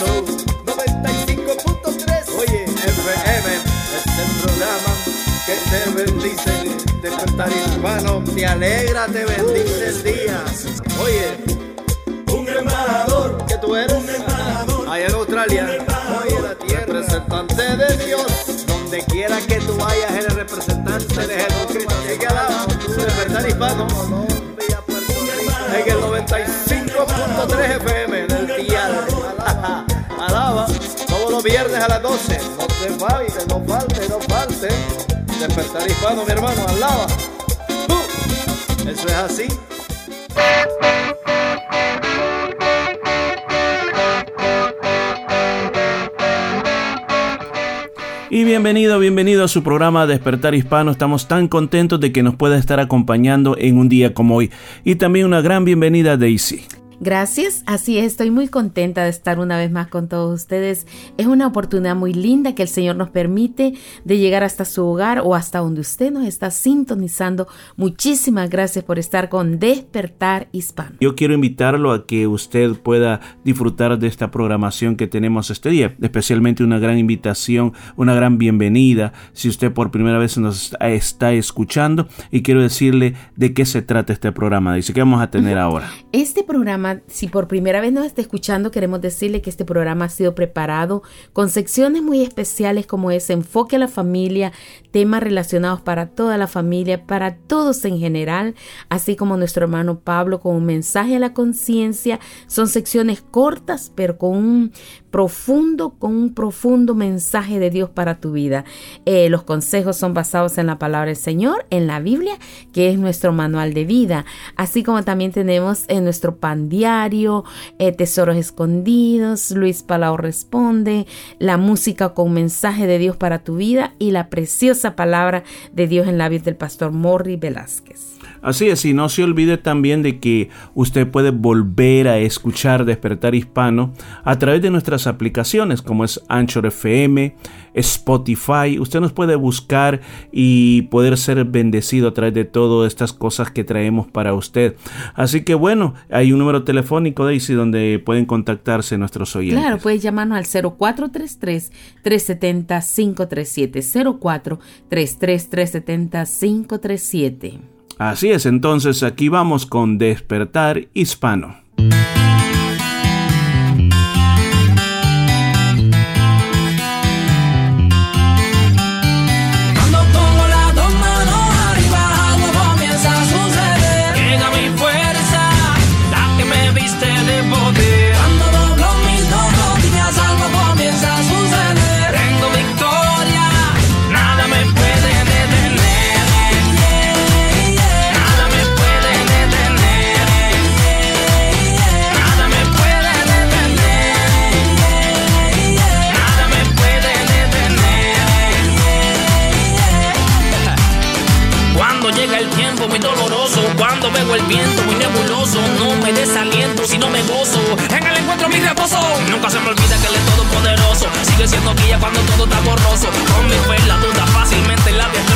Comenzó 95.3. Oye, FM es el programa que te bendice. Despertar hispano, te alegra, te bendice el día. Oye, un embajador que tú eres. Un embajador. Allá en Australia. Oye, la tierra. Representante de Dios. Donde quiera que tú vayas, eres representante de Jesucristo. que alaba. Despertar hispano. A las 12. No te falte, no falte, no falte. Despertar hispano, mi hermano, alaba. Uh, eso es así. Y bienvenido, bienvenido a su programa Despertar Hispano. Estamos tan contentos de que nos pueda estar acompañando en un día como hoy. Y también una gran bienvenida a Daisy. Gracias, así es, estoy muy contenta de estar una vez más con todos ustedes. Es una oportunidad muy linda que el Señor nos permite de llegar hasta su hogar o hasta donde usted nos está sintonizando. Muchísimas gracias por estar con Despertar Hispano. Yo quiero invitarlo a que usted pueda disfrutar de esta programación que tenemos este día, especialmente una gran invitación, una gran bienvenida. Si usted por primera vez nos está escuchando y quiero decirle de qué se trata este programa. Dice, ¿qué vamos a tener ahora? Este programa si por primera vez nos está escuchando, queremos decirle que este programa ha sido preparado con secciones muy especiales como es enfoque a la familia, temas relacionados para toda la familia, para todos en general, así como nuestro hermano Pablo con un mensaje a la conciencia. Son secciones cortas, pero con un profundo, con un profundo mensaje de Dios para tu vida. Eh, los consejos son basados en la palabra del Señor, en la Biblia, que es nuestro manual de vida, así como también tenemos en nuestro pan diario, eh, tesoros escondidos, Luis Palau responde, la música con mensaje de Dios para tu vida y la preciosa palabra de Dios en labios del pastor Morri Velázquez. Así es, y no se olvide también de que usted puede volver a escuchar Despertar Hispano a través de nuestras aplicaciones como es Anchor FM, Spotify. Usted nos puede buscar y poder ser bendecido a través de todas estas cosas que traemos para usted. Así que bueno, hay un número telefónico, Daisy, donde pueden contactarse nuestros oyentes. Claro, puedes llamarnos al 0433-370-537. 0433-370-537. Así es, entonces aquí vamos con Despertar Hispano. Sigue siendo guía cuando todo está borroso. Con mi fe la duda fácilmente la destrozo.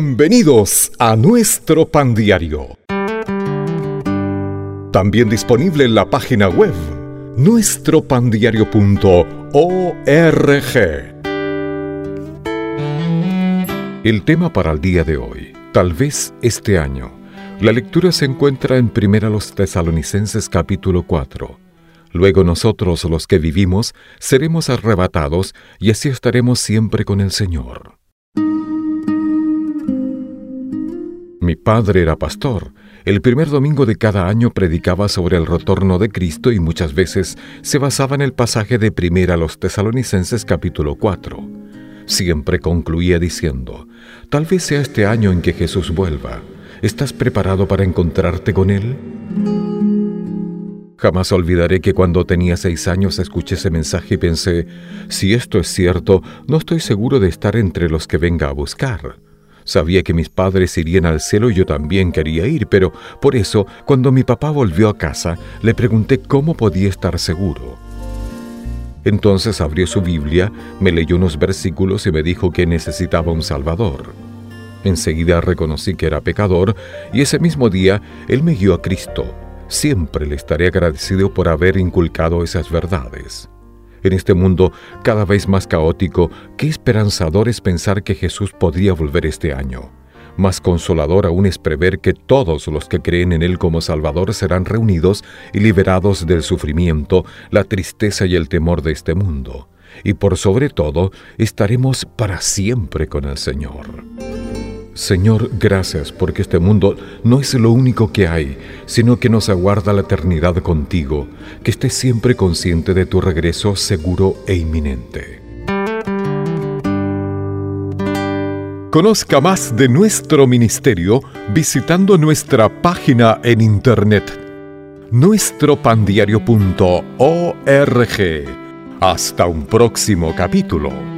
Bienvenidos a nuestro pan diario. También disponible en la página web nuestropandiario.org. El tema para el día de hoy, tal vez este año. La lectura se encuentra en Primera los Tesalonicenses capítulo 4. Luego nosotros los que vivimos seremos arrebatados y así estaremos siempre con el Señor. Mi padre era pastor. El primer domingo de cada año predicaba sobre el retorno de Cristo y muchas veces se basaba en el pasaje de Primera los Tesalonicenses capítulo 4. Siempre concluía diciendo, tal vez sea este año en que Jesús vuelva. ¿Estás preparado para encontrarte con Él? Jamás olvidaré que cuando tenía seis años escuché ese mensaje y pensé, si esto es cierto, no estoy seguro de estar entre los que venga a buscar. Sabía que mis padres irían al cielo y yo también quería ir, pero por eso, cuando mi papá volvió a casa, le pregunté cómo podía estar seguro. Entonces abrió su Biblia, me leyó unos versículos y me dijo que necesitaba un Salvador. Enseguida reconocí que era pecador y ese mismo día Él me guió a Cristo. Siempre le estaré agradecido por haber inculcado esas verdades. En este mundo cada vez más caótico, qué esperanzador es pensar que Jesús podría volver este año. Más consolador aún es prever que todos los que creen en Él como Salvador serán reunidos y liberados del sufrimiento, la tristeza y el temor de este mundo. Y por sobre todo, estaremos para siempre con el Señor. Señor, gracias porque este mundo no es lo único que hay, sino que nos aguarda la eternidad contigo, que estés siempre consciente de tu regreso seguro e inminente. Conozca más de nuestro ministerio visitando nuestra página en internet nuestropandiario.org. Hasta un próximo capítulo.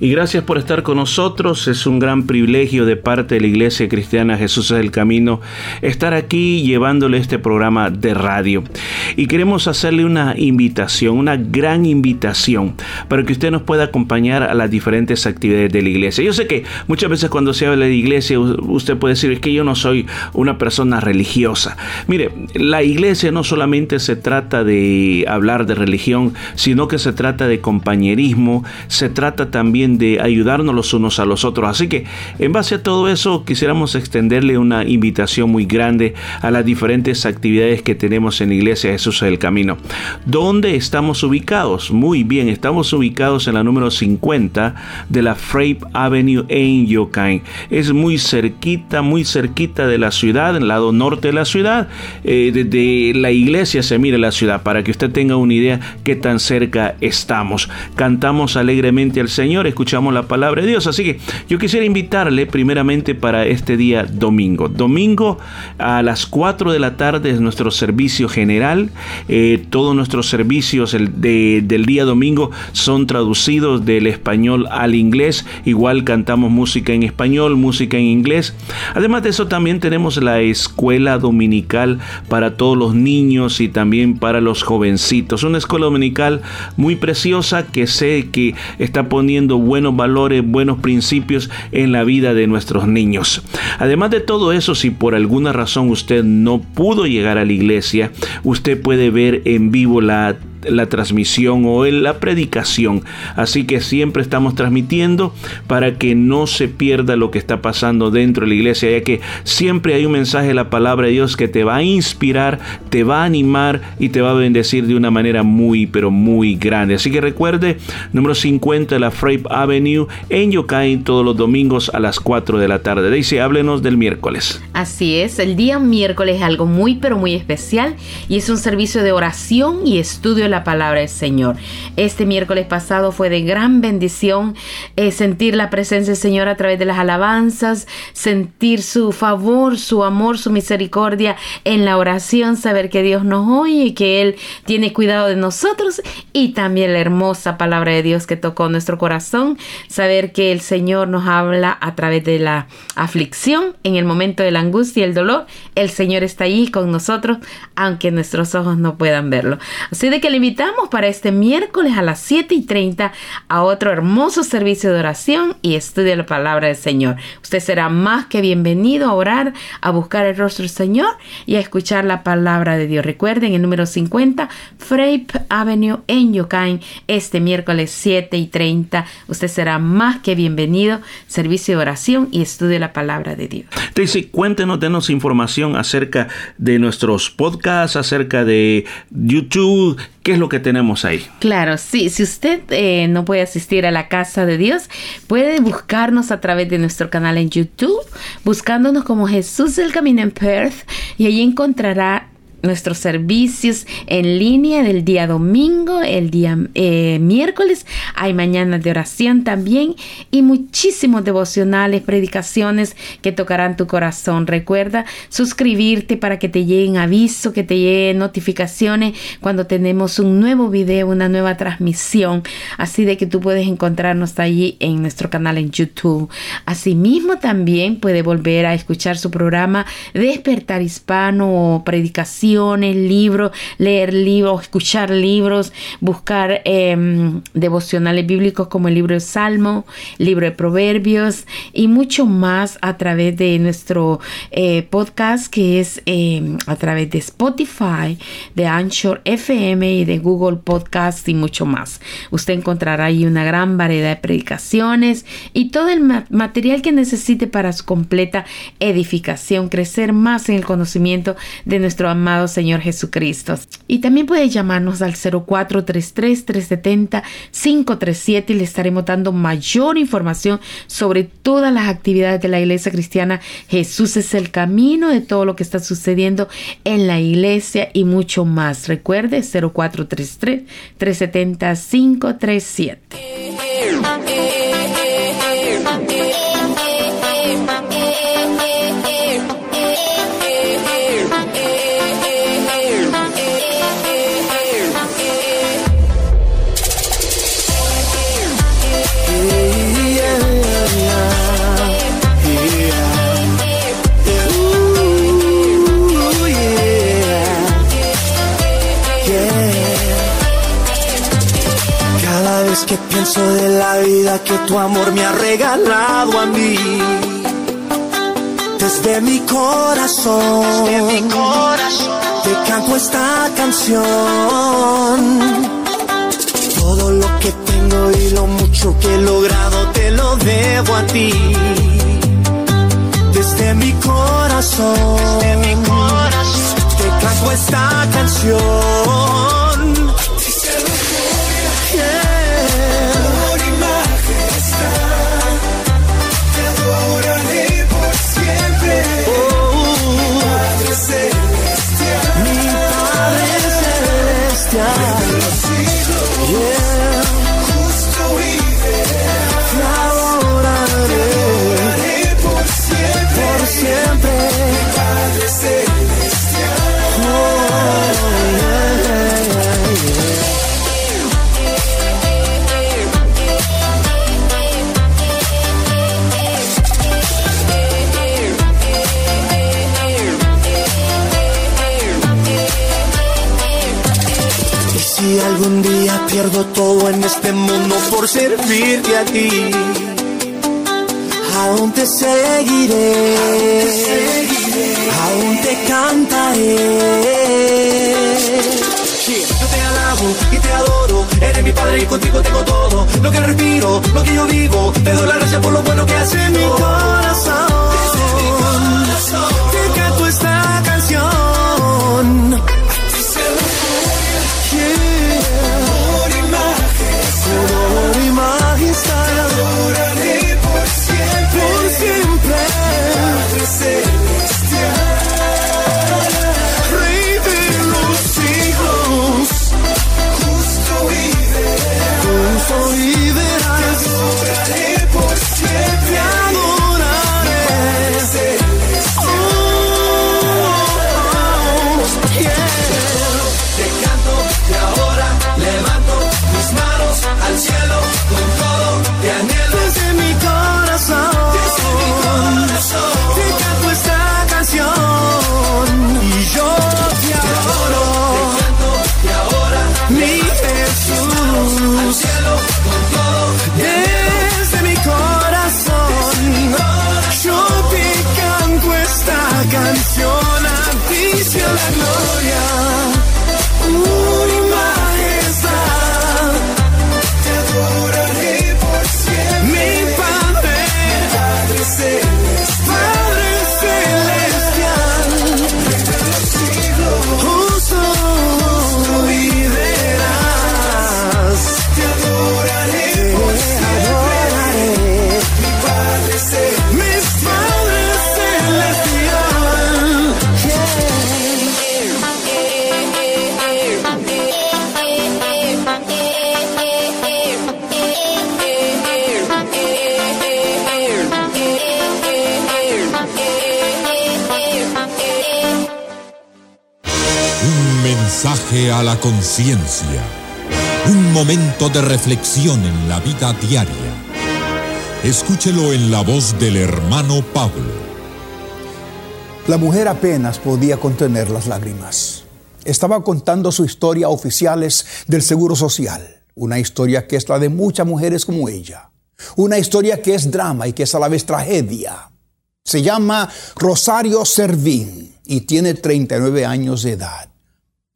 Y gracias por estar con nosotros. Es un gran privilegio de parte de la Iglesia Cristiana Jesús es el Camino estar aquí llevándole este programa de radio. Y queremos hacerle una invitación, una gran invitación, para que usted nos pueda acompañar a las diferentes actividades de la iglesia. Yo sé que muchas veces cuando se habla de iglesia, usted puede decir es que yo no soy una persona religiosa. Mire, la iglesia no solamente se trata de hablar de religión, sino que se trata de compañerismo, se trata también de ayudarnos los unos a los otros. Así que en base a todo eso quisiéramos extenderle una invitación muy grande a las diferentes actividades que tenemos en la Iglesia Jesús del Camino. ¿Dónde estamos ubicados? Muy bien, estamos ubicados en la número 50 de la Frape Avenue en Yokain. Es muy cerquita, muy cerquita de la ciudad, en el lado norte de la ciudad. Eh, desde la iglesia se mira la ciudad para que usted tenga una idea qué tan cerca estamos. Cantamos alegremente al Señor escuchamos la palabra de Dios. Así que yo quisiera invitarle primeramente para este día domingo. Domingo a las 4 de la tarde es nuestro servicio general. Eh, todos nuestros servicios del día domingo son traducidos del español al inglés. Igual cantamos música en español, música en inglés. Además de eso también tenemos la escuela dominical para todos los niños y también para los jovencitos. Una escuela dominical muy preciosa que sé que está poniendo buenos valores, buenos principios en la vida de nuestros niños. Además de todo eso, si por alguna razón usted no pudo llegar a la iglesia, usted puede ver en vivo la la transmisión o en la predicación. Así que siempre estamos transmitiendo para que no se pierda lo que está pasando dentro de la iglesia, ya que siempre hay un mensaje de la palabra de Dios que te va a inspirar, te va a animar y te va a bendecir de una manera muy, pero muy grande. Así que recuerde, número 50 de la Frape Avenue en Yokai todos los domingos a las 4 de la tarde. Daisy, háblenos del miércoles. Así es, el día miércoles es algo muy, pero muy especial y es un servicio de oración y estudio la palabra del Señor. Este miércoles pasado fue de gran bendición eh, sentir la presencia del Señor a través de las alabanzas, sentir su favor, su amor, su misericordia en la oración, saber que Dios nos oye y que Él tiene cuidado de nosotros y también la hermosa palabra de Dios que tocó nuestro corazón, saber que el Señor nos habla a través de la aflicción, en el momento de la angustia y el dolor, el Señor está ahí con nosotros, aunque nuestros ojos no puedan verlo. Así de que le invitamos para este miércoles a las 7 y 30 a otro hermoso servicio de oración y estudio la palabra del Señor. Usted será más que bienvenido a orar, a buscar el rostro del Señor y a escuchar la palabra de Dios. Recuerden el número 50, Frape Avenue en Yokain, este miércoles 7 y 30. Usted será más que bienvenido. Servicio de oración y estudio la palabra de Dios. Daisy, cuéntenos, denos información acerca de nuestros podcasts, acerca de YouTube ¿Qué es lo que tenemos ahí? Claro, sí. Si usted eh, no puede asistir a la casa de Dios, puede buscarnos a través de nuestro canal en YouTube, buscándonos como Jesús del Camino en Perth, y allí encontrará nuestros servicios en línea del día domingo, el día eh, miércoles, hay mañanas de oración también y muchísimos devocionales, predicaciones que tocarán tu corazón. Recuerda suscribirte para que te lleguen avisos, que te lleguen notificaciones cuando tenemos un nuevo video, una nueva transmisión, así de que tú puedes encontrarnos allí en nuestro canal en YouTube. Asimismo también puede volver a escuchar su programa Despertar Hispano o Predicación libros, leer libros, escuchar libros, buscar em, devocionales bíblicos como el libro de Salmo, libro de Proverbios y mucho más a través de nuestro eh, podcast que es em, a través de Spotify, de Anchor FM y de Google Podcast y mucho más. Usted encontrará ahí una gran variedad de predicaciones y todo el material que necesite para su completa edificación, crecer más en el conocimiento de nuestro Señor Jesucristo. Y también puede llamarnos al 0433-370-537 y le estaremos dando mayor información sobre todas las actividades de la Iglesia Cristiana. Jesús es el camino de todo lo que está sucediendo en la iglesia y mucho más. Recuerde 0433-370-537. Que pienso de la vida que tu amor me ha regalado a mí. Desde mi corazón, Desde mi corazón te canto esta canción. Todo lo que tengo y lo mucho que he logrado te lo debo a ti. Desde mi corazón, Desde mi corazón te canto esta canción. Pierdo todo en este mundo por servirte a ti. Aún te seguiré, aún te cantaré. yo te alabo y te adoro, eres mi padre y contigo tengo todo. Lo que respiro, lo que yo vivo, te doy la gracia por lo bueno que hace mi corazón, conciencia. Un momento de reflexión en la vida diaria. Escúchelo en la voz del hermano Pablo. La mujer apenas podía contener las lágrimas. Estaba contando su historia a oficiales del Seguro Social, una historia que es la de muchas mujeres como ella, una historia que es drama y que es a la vez tragedia. Se llama Rosario Servín y tiene 39 años de edad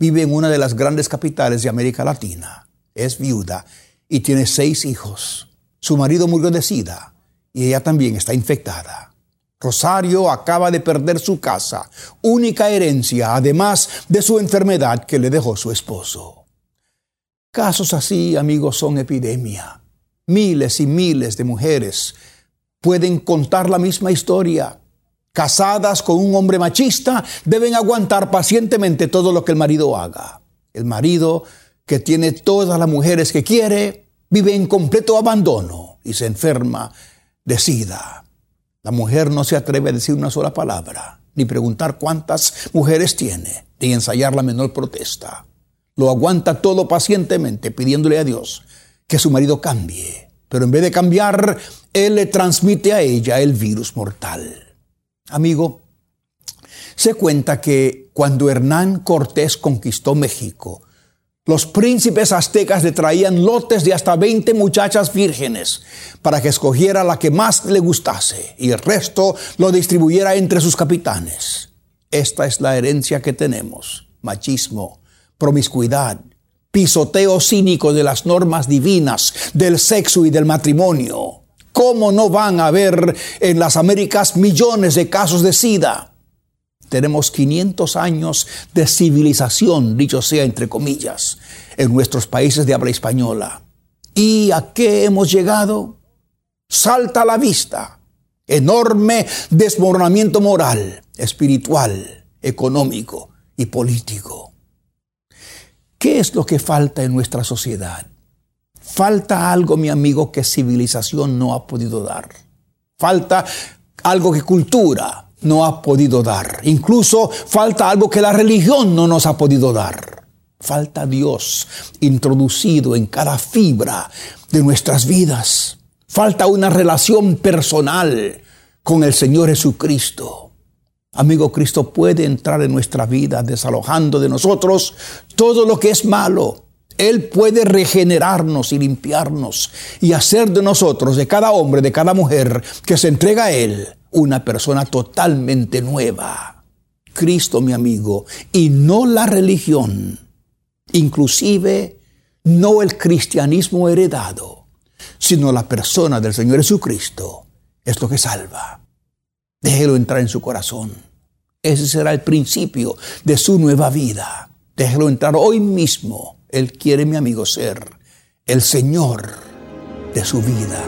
vive en una de las grandes capitales de América Latina. Es viuda y tiene seis hijos. Su marido murió de sida y ella también está infectada. Rosario acaba de perder su casa, única herencia, además de su enfermedad que le dejó su esposo. Casos así, amigos, son epidemia. Miles y miles de mujeres pueden contar la misma historia casadas con un hombre machista deben aguantar pacientemente todo lo que el marido haga. El marido que tiene todas las mujeres que quiere vive en completo abandono y se enferma de sida. La mujer no se atreve a decir una sola palabra, ni preguntar cuántas mujeres tiene, ni ensayar la menor protesta. Lo aguanta todo pacientemente, pidiéndole a Dios que su marido cambie. Pero en vez de cambiar, él le transmite a ella el virus mortal. Amigo, se cuenta que cuando Hernán Cortés conquistó México, Los príncipes aztecas le traían lotes de hasta 20 muchachas vírgenes para que escogiera la que más le gustase y el resto lo distribuyera entre sus capitanes. Esta es la herencia que tenemos. Machismo, promiscuidad, pisoteo cínico de las normas divinas, del sexo y del matrimonio. ¿Cómo no van a haber en las Américas millones de casos de SIDA? Tenemos 500 años de civilización, dicho sea entre comillas, en nuestros países de habla española. ¿Y a qué hemos llegado? Salta a la vista. Enorme desmoronamiento moral, espiritual, económico y político. ¿Qué es lo que falta en nuestra sociedad? Falta algo, mi amigo, que civilización no ha podido dar. Falta algo que cultura, no ha podido dar. Incluso falta algo que la religión no nos ha podido dar. Falta Dios introducido en cada fibra de nuestras vidas. Falta una relación personal con el Señor Jesucristo. Amigo, Cristo puede entrar en nuestra vida desalojando de nosotros todo lo que es malo. Él puede regenerarnos y limpiarnos y hacer de nosotros, de cada hombre, de cada mujer que se entrega a Él, una persona totalmente nueva. Cristo, mi amigo, y no la religión, inclusive no el cristianismo heredado, sino la persona del Señor Jesucristo, es lo que salva. Déjelo entrar en su corazón. Ese será el principio de su nueva vida. Déjelo entrar hoy mismo. Él quiere, mi amigo, ser el Señor de su vida.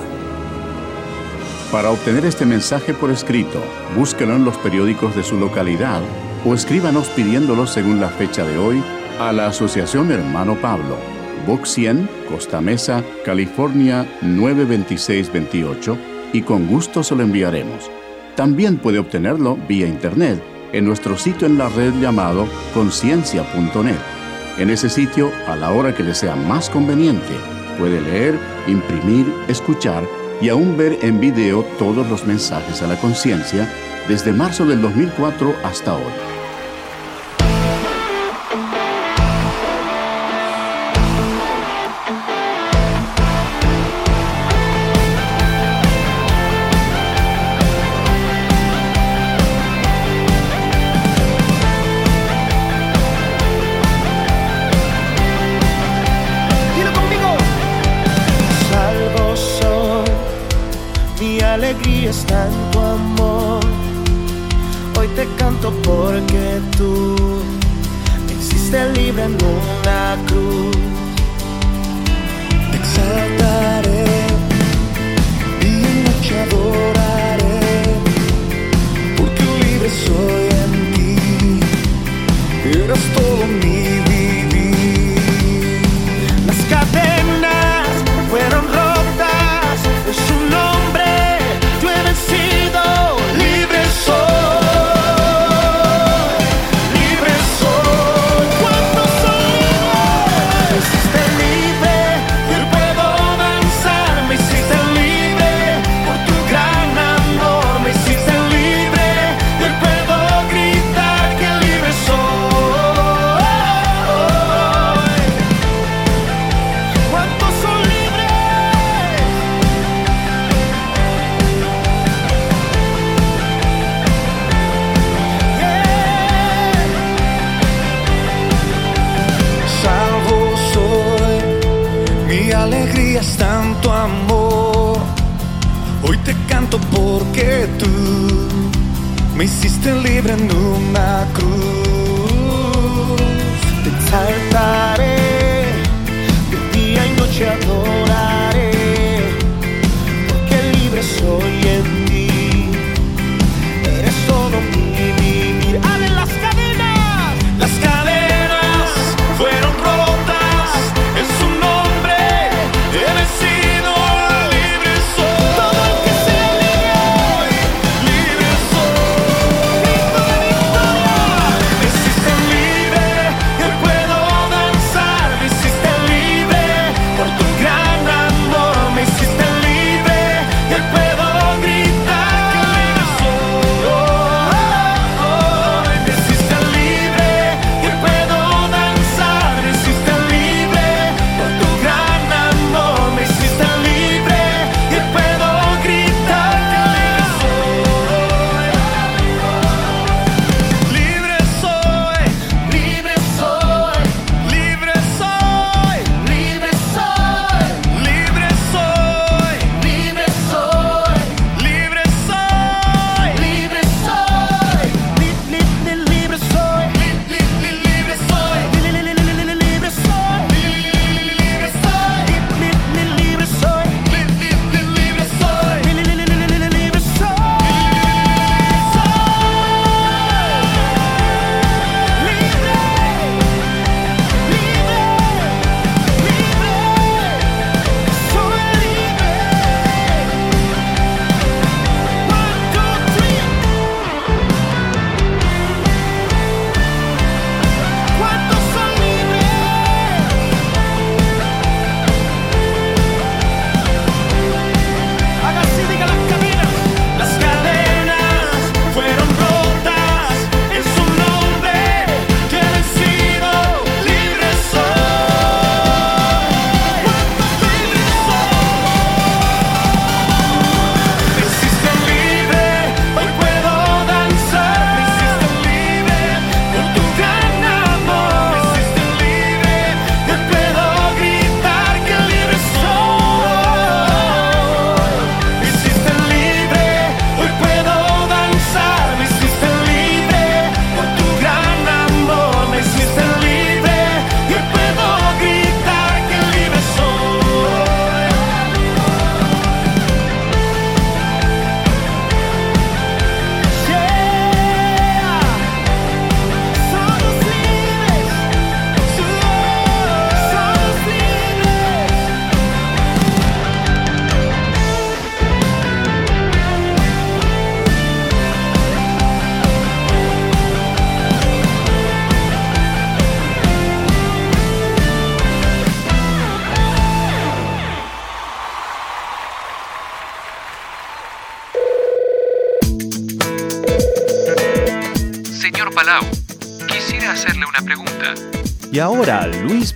Para obtener este mensaje por escrito, búsquelo en los periódicos de su localidad o escríbanos pidiéndolo según la fecha de hoy a la Asociación Hermano Pablo, Box 100, Costa Mesa, California 92628 y con gusto se lo enviaremos. También puede obtenerlo vía internet en nuestro sitio en la red llamado conciencia.net. En ese sitio, a la hora que le sea más conveniente, puede leer, imprimir, escuchar y aún ver en video todos los mensajes a la conciencia desde marzo del 2004 hasta hoy.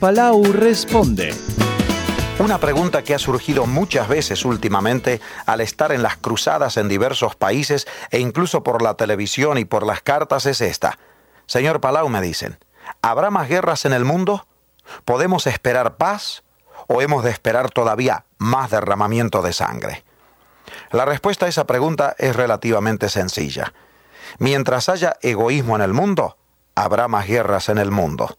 Palau responde. Una pregunta que ha surgido muchas veces últimamente al estar en las cruzadas en diversos países e incluso por la televisión y por las cartas es esta. Señor Palau, me dicen, ¿habrá más guerras en el mundo? ¿Podemos esperar paz o hemos de esperar todavía más derramamiento de sangre? La respuesta a esa pregunta es relativamente sencilla. Mientras haya egoísmo en el mundo, habrá más guerras en el mundo.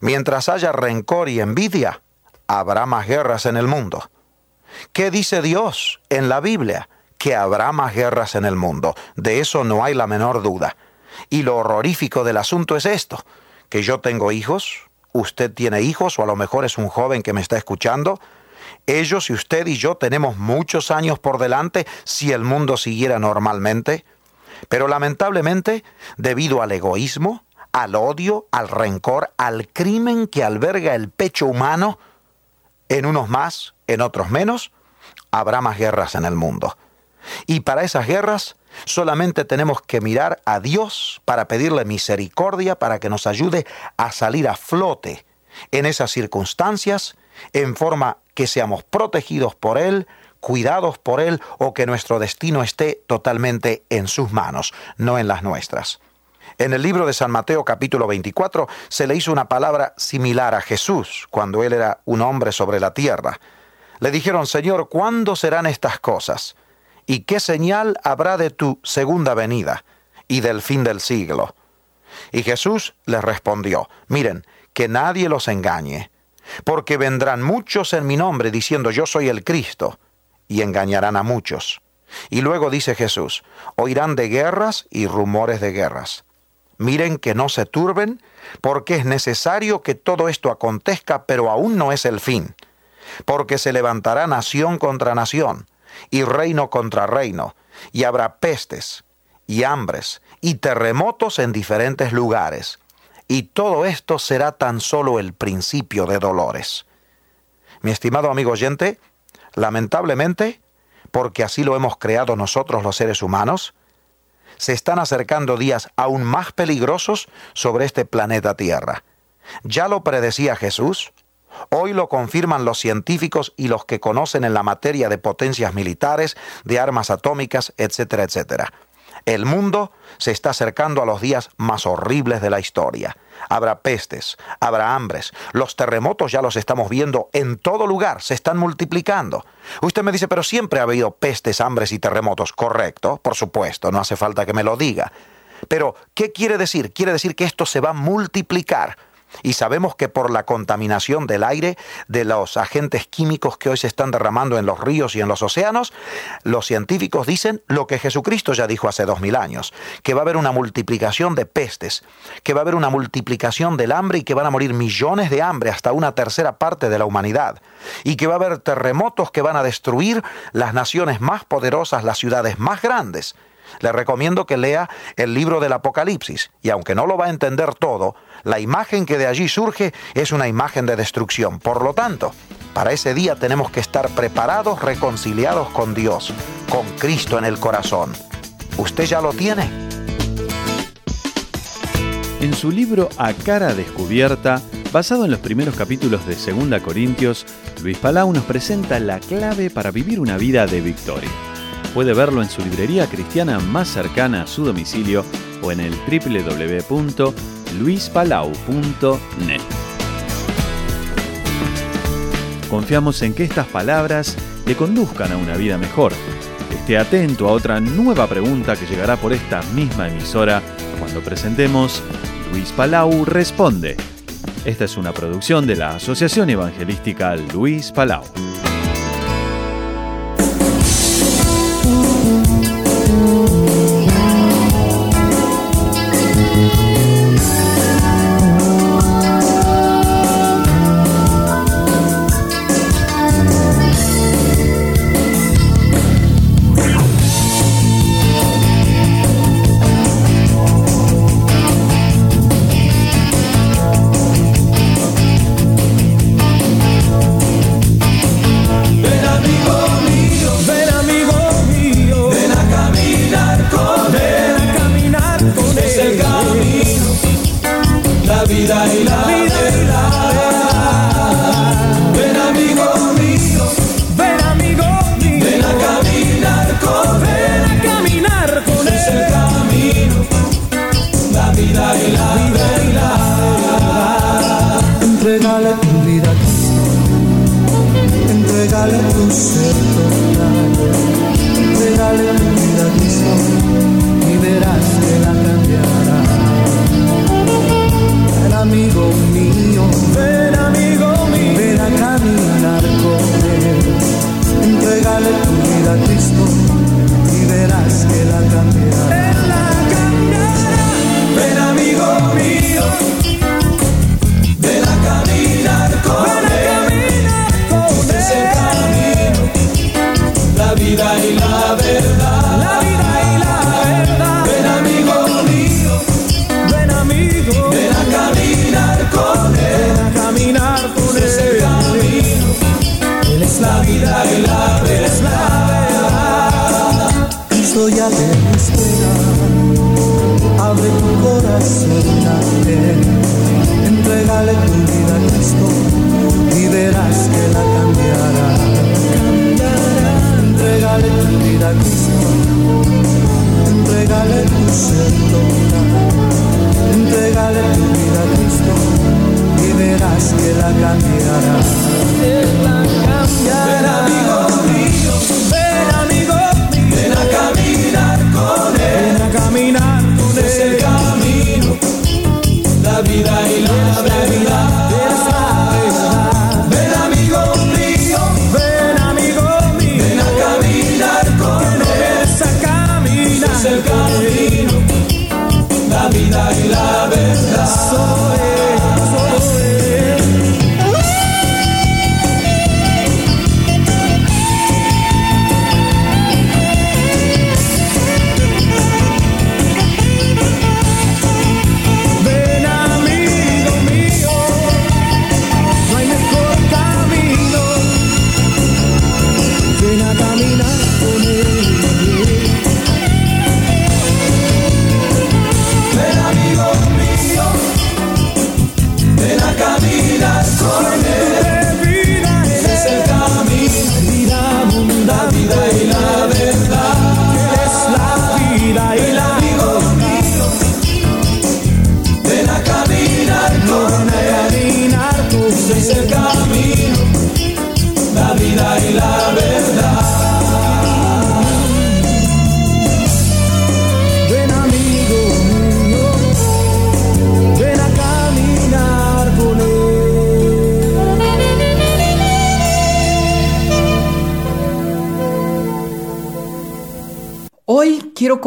Mientras haya rencor y envidia, habrá más guerras en el mundo. ¿Qué dice Dios en la Biblia? Que habrá más guerras en el mundo. De eso no hay la menor duda. Y lo horrorífico del asunto es esto, que yo tengo hijos, usted tiene hijos o a lo mejor es un joven que me está escuchando. Ellos y usted y yo tenemos muchos años por delante si el mundo siguiera normalmente. Pero lamentablemente, debido al egoísmo, al odio, al rencor, al crimen que alberga el pecho humano, en unos más, en otros menos, habrá más guerras en el mundo. Y para esas guerras solamente tenemos que mirar a Dios para pedirle misericordia, para que nos ayude a salir a flote en esas circunstancias, en forma que seamos protegidos por Él, cuidados por Él o que nuestro destino esté totalmente en sus manos, no en las nuestras. En el libro de San Mateo capítulo 24 se le hizo una palabra similar a Jesús cuando él era un hombre sobre la tierra. Le dijeron, Señor, ¿cuándo serán estas cosas? ¿Y qué señal habrá de tu segunda venida y del fin del siglo? Y Jesús les respondió, miren, que nadie los engañe, porque vendrán muchos en mi nombre diciendo yo soy el Cristo, y engañarán a muchos. Y luego dice Jesús, oirán de guerras y rumores de guerras. Miren que no se turben, porque es necesario que todo esto acontezca, pero aún no es el fin. Porque se levantará nación contra nación, y reino contra reino, y habrá pestes, y hambres, y terremotos en diferentes lugares. Y todo esto será tan solo el principio de dolores. Mi estimado amigo oyente, lamentablemente, porque así lo hemos creado nosotros los seres humanos, se están acercando días aún más peligrosos sobre este planeta Tierra. Ya lo predecía Jesús, hoy lo confirman los científicos y los que conocen en la materia de potencias militares, de armas atómicas, etcétera, etcétera. El mundo se está acercando a los días más horribles de la historia. Habrá pestes, habrá hambres. Los terremotos ya los estamos viendo en todo lugar, se están multiplicando. Usted me dice, pero siempre ha habido pestes, hambres y terremotos. Correcto, por supuesto, no hace falta que me lo diga. Pero, ¿qué quiere decir? Quiere decir que esto se va a multiplicar. Y sabemos que por la contaminación del aire, de los agentes químicos que hoy se están derramando en los ríos y en los océanos, los científicos dicen lo que Jesucristo ya dijo hace dos mil años, que va a haber una multiplicación de pestes, que va a haber una multiplicación del hambre y que van a morir millones de hambre hasta una tercera parte de la humanidad, y que va a haber terremotos que van a destruir las naciones más poderosas, las ciudades más grandes. Le recomiendo que lea el libro del Apocalipsis, y aunque no lo va a entender todo, la imagen que de allí surge es una imagen de destrucción. Por lo tanto, para ese día tenemos que estar preparados, reconciliados con Dios, con Cristo en el corazón. ¿Usted ya lo tiene? En su libro A cara descubierta, basado en los primeros capítulos de 2 Corintios, Luis Palau nos presenta la clave para vivir una vida de victoria. Puede verlo en su librería cristiana más cercana a su domicilio o en el www.luispalau.net. Confiamos en que estas palabras le conduzcan a una vida mejor. Esté atento a otra nueva pregunta que llegará por esta misma emisora cuando presentemos Luis Palau Responde. Esta es una producción de la Asociación Evangelística Luis Palau.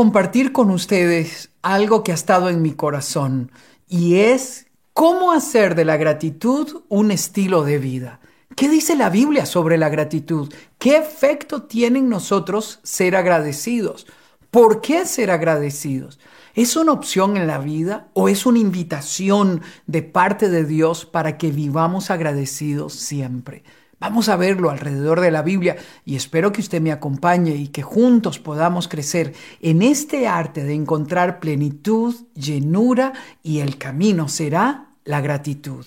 Compartir con ustedes algo que ha estado en mi corazón y es cómo hacer de la gratitud un estilo de vida. ¿Qué dice la Biblia sobre la gratitud? ¿Qué efecto tiene en nosotros ser agradecidos? ¿Por qué ser agradecidos? ¿Es una opción en la vida o es una invitación de parte de Dios para que vivamos agradecidos siempre? Vamos a verlo alrededor de la Biblia y espero que usted me acompañe y que juntos podamos crecer en este arte de encontrar plenitud, llenura y el camino será la gratitud.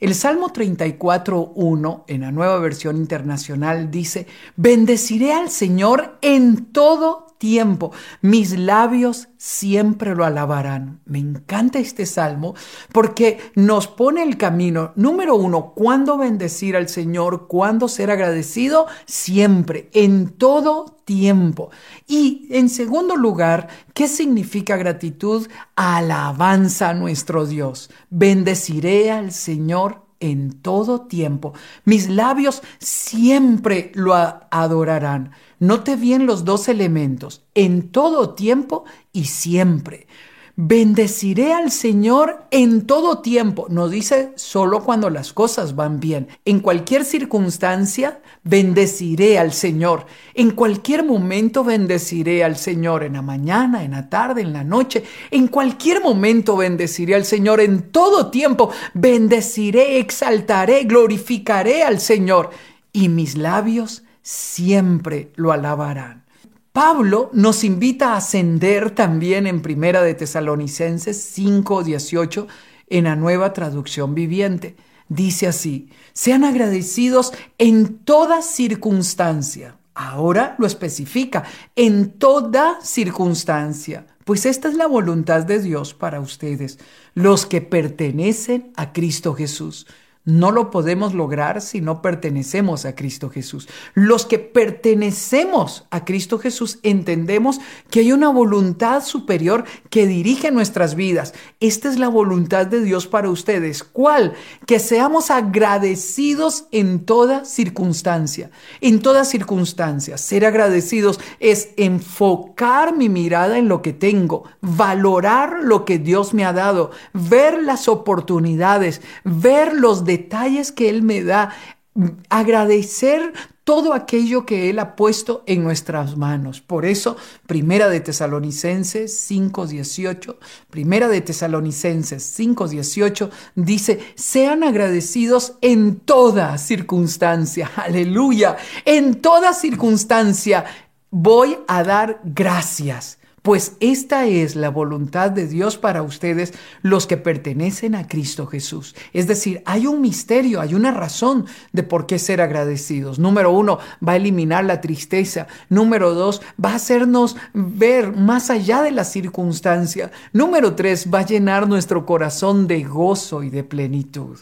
El Salmo 34.1 en la nueva versión internacional dice, bendeciré al Señor en todo tiempo, mis labios siempre lo alabarán. Me encanta este salmo porque nos pone el camino. Número uno, ¿cuándo bendecir al Señor? ¿Cuándo ser agradecido? Siempre, en todo tiempo. Y en segundo lugar, ¿qué significa gratitud? Alabanza a nuestro Dios. Bendeciré al Señor en todo tiempo. Mis labios siempre lo adorarán. Note bien los dos elementos, en todo tiempo y siempre. Bendeciré al Señor en todo tiempo. No dice solo cuando las cosas van bien. En cualquier circunstancia, bendeciré al Señor. En cualquier momento, bendeciré al Señor. En la mañana, en la tarde, en la noche. En cualquier momento, bendeciré al Señor. En todo tiempo, bendeciré, exaltaré, glorificaré al Señor. Y mis labios siempre lo alabarán. Pablo nos invita a ascender también en Primera de Tesalonicenses 5:18 en la nueva traducción viviente. Dice así, sean agradecidos en toda circunstancia. Ahora lo especifica, en toda circunstancia, pues esta es la voluntad de Dios para ustedes, los que pertenecen a Cristo Jesús. No lo podemos lograr si no pertenecemos a Cristo Jesús. Los que pertenecemos a Cristo Jesús entendemos que hay una voluntad superior que dirige nuestras vidas. Esta es la voluntad de Dios para ustedes. ¿Cuál? Que seamos agradecidos en toda circunstancia. En toda circunstancia. Ser agradecidos es enfocar mi mirada en lo que tengo, valorar lo que Dios me ha dado, ver las oportunidades, ver los detalles que Él me da, agradecer todo aquello que Él ha puesto en nuestras manos. Por eso, Primera de Tesalonicenses 5.18, Primera de Tesalonicenses 5.18 dice, sean agradecidos en toda circunstancia. Aleluya. En toda circunstancia voy a dar gracias pues esta es la voluntad de Dios para ustedes, los que pertenecen a Cristo Jesús. Es decir, hay un misterio, hay una razón de por qué ser agradecidos. Número uno, va a eliminar la tristeza. Número dos, va a hacernos ver más allá de la circunstancia. Número tres, va a llenar nuestro corazón de gozo y de plenitud.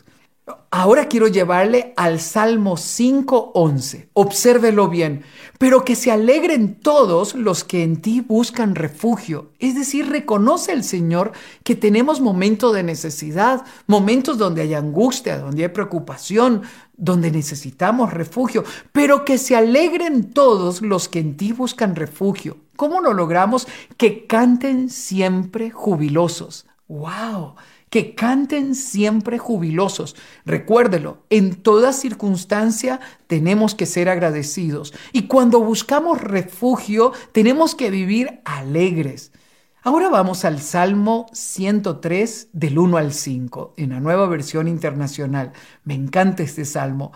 Ahora quiero llevarle al Salmo 5.11. Obsérvelo bien. Pero que se alegren todos los que en ti buscan refugio. Es decir, reconoce el Señor que tenemos momentos de necesidad, momentos donde hay angustia, donde hay preocupación, donde necesitamos refugio. Pero que se alegren todos los que en ti buscan refugio. ¿Cómo lo logramos? Que canten siempre jubilosos. ¡Wow! Que canten siempre jubilosos. Recuérdelo, en toda circunstancia tenemos que ser agradecidos y cuando buscamos refugio tenemos que vivir alegres. Ahora vamos al Salmo 103 del 1 al 5 en la nueva versión internacional. Me encanta este salmo.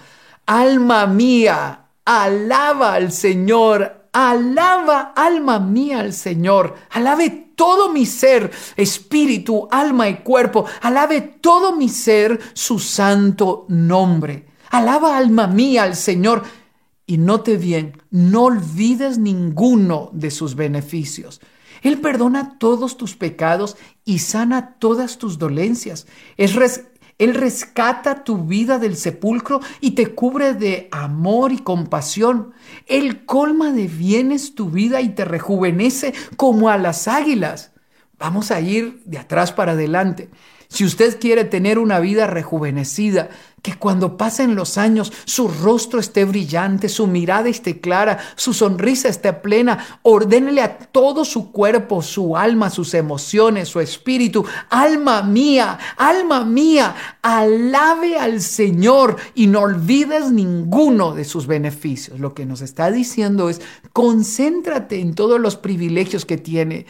Alma mía, alaba al Señor Alaba, alma mía, al Señor. Alabe todo mi ser, espíritu, alma y cuerpo. Alabe todo mi ser su santo nombre. Alaba, alma mía, al Señor. Y note bien, no olvides ninguno de sus beneficios. Él perdona todos tus pecados y sana todas tus dolencias. Es, él rescata tu vida del sepulcro y te cubre de amor y compasión. Él colma de bienes tu vida y te rejuvenece como a las águilas. Vamos a ir de atrás para adelante. Si usted quiere tener una vida rejuvenecida, que cuando pasen los años su rostro esté brillante, su mirada esté clara, su sonrisa esté plena, ordénele a todo su cuerpo, su alma, sus emociones, su espíritu, alma mía, alma mía, alabe al Señor y no olvides ninguno de sus beneficios. Lo que nos está diciendo es, concéntrate en todos los privilegios que tiene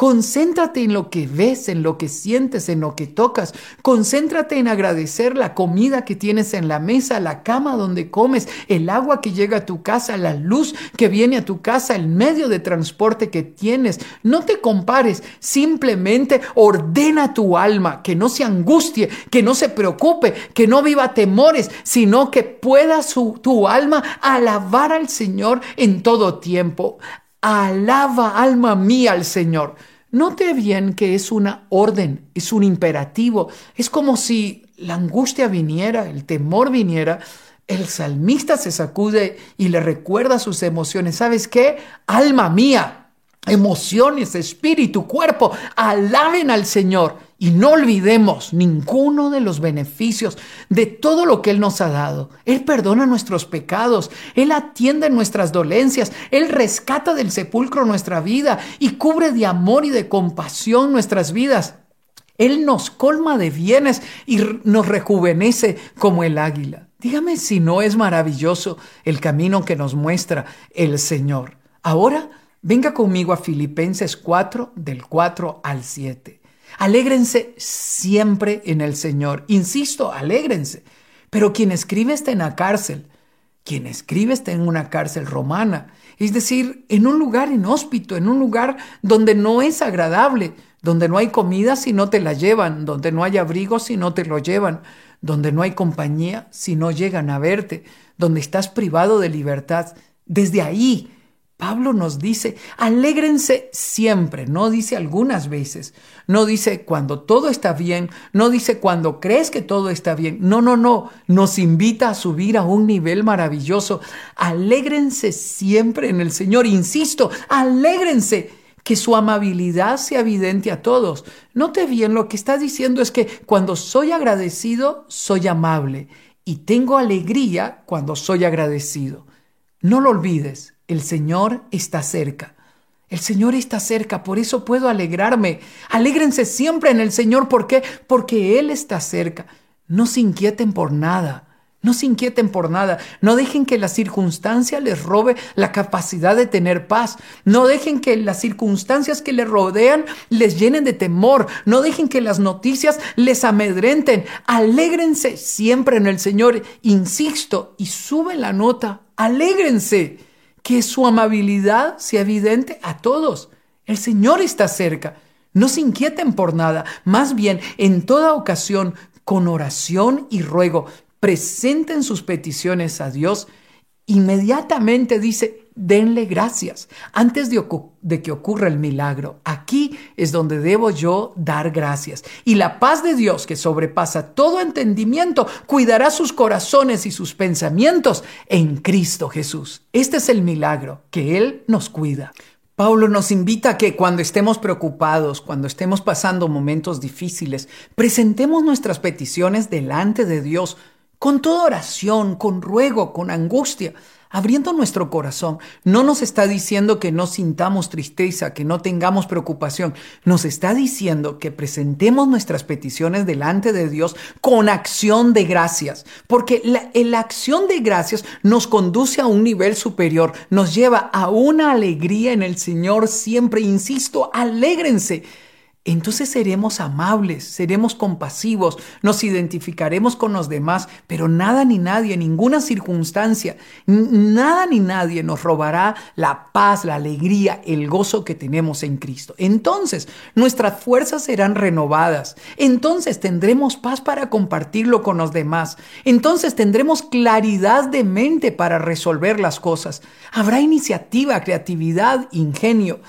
Concéntrate en lo que ves, en lo que sientes, en lo que tocas. Concéntrate en agradecer la comida que tienes en la mesa, la cama donde comes, el agua que llega a tu casa, la luz que viene a tu casa, el medio de transporte que tienes. No te compares, simplemente ordena tu alma, que no se angustie, que no se preocupe, que no viva temores, sino que pueda su, tu alma alabar al Señor en todo tiempo. Alaba alma mía al Señor. Note bien que es una orden, es un imperativo. Es como si la angustia viniera, el temor viniera. El salmista se sacude y le recuerda sus emociones. ¿Sabes qué? Alma mía, emociones, espíritu, cuerpo, alaben al Señor. Y no olvidemos ninguno de los beneficios de todo lo que Él nos ha dado. Él perdona nuestros pecados, Él atiende nuestras dolencias, Él rescata del sepulcro nuestra vida y cubre de amor y de compasión nuestras vidas. Él nos colma de bienes y nos rejuvenece como el águila. Dígame si no es maravilloso el camino que nos muestra el Señor. Ahora, venga conmigo a Filipenses 4, del 4 al 7. Alégrense siempre en el Señor. Insisto, alégrense. Pero quien escribe está en la cárcel. Quien escribe está en una cárcel romana. Es decir, en un lugar inhóspito, en un lugar donde no es agradable, donde no hay comida si no te la llevan, donde no hay abrigo si no te lo llevan, donde no hay compañía si no llegan a verte, donde estás privado de libertad. Desde ahí Pablo nos dice, alégrense siempre, no dice algunas veces, no dice cuando todo está bien, no dice cuando crees que todo está bien, no, no, no, nos invita a subir a un nivel maravilloso. Alégrense siempre en el Señor, insisto, alégrense que su amabilidad sea evidente a todos. Note bien, lo que está diciendo es que cuando soy agradecido, soy amable y tengo alegría cuando soy agradecido. No lo olvides, el Señor está cerca. El Señor está cerca, por eso puedo alegrarme. Alégrense siempre en el Señor, ¿por qué? Porque Él está cerca. No se inquieten por nada. No se inquieten por nada. No dejen que la circunstancia les robe la capacidad de tener paz. No dejen que las circunstancias que les rodean les llenen de temor. No dejen que las noticias les amedrenten. Alégrense siempre en el Señor. Insisto y sube la nota. Alégrense que su amabilidad sea evidente a todos. El Señor está cerca. No se inquieten por nada, más bien en toda ocasión, con oración y ruego, presenten sus peticiones a Dios. Inmediatamente dice, denle gracias antes de, de, que ocurra el milagro. Aquí es donde debo yo dar gracias. Y la paz de Dios, que sobrepasa todo entendimiento, cuidará sus corazones y sus pensamientos en Cristo Jesús. Este es el milagro, que Él nos cuida. Pablo nos invita a que cuando estemos preocupados, cuando estemos pasando momentos difíciles, presentemos nuestras peticiones delante de Dios con toda oración, con ruego, con angustia abriendo nuestro corazón. No nos está diciendo que no sintamos tristeza, que no tengamos preocupación. Nos está diciendo que presentemos nuestras peticiones delante de Dios con acción de gracias. Porque la, acción de gracias nos conduce a un nivel superior, nos lleva a una alegría en el Señor siempre. Insisto, alégrense entonces seremos amables, seremos compasivos, nos identificaremos con los demás, pero nada ni nadie, ninguna circunstancia, nada ni nadie nos robará la paz, la alegría, el gozo que tenemos en Cristo. Entonces nuestras fuerzas serán renovadas, entonces tendremos paz para compartirlo con los demás, entonces tendremos claridad de mente para resolver las cosas, habrá iniciativa, creatividad, ingenio.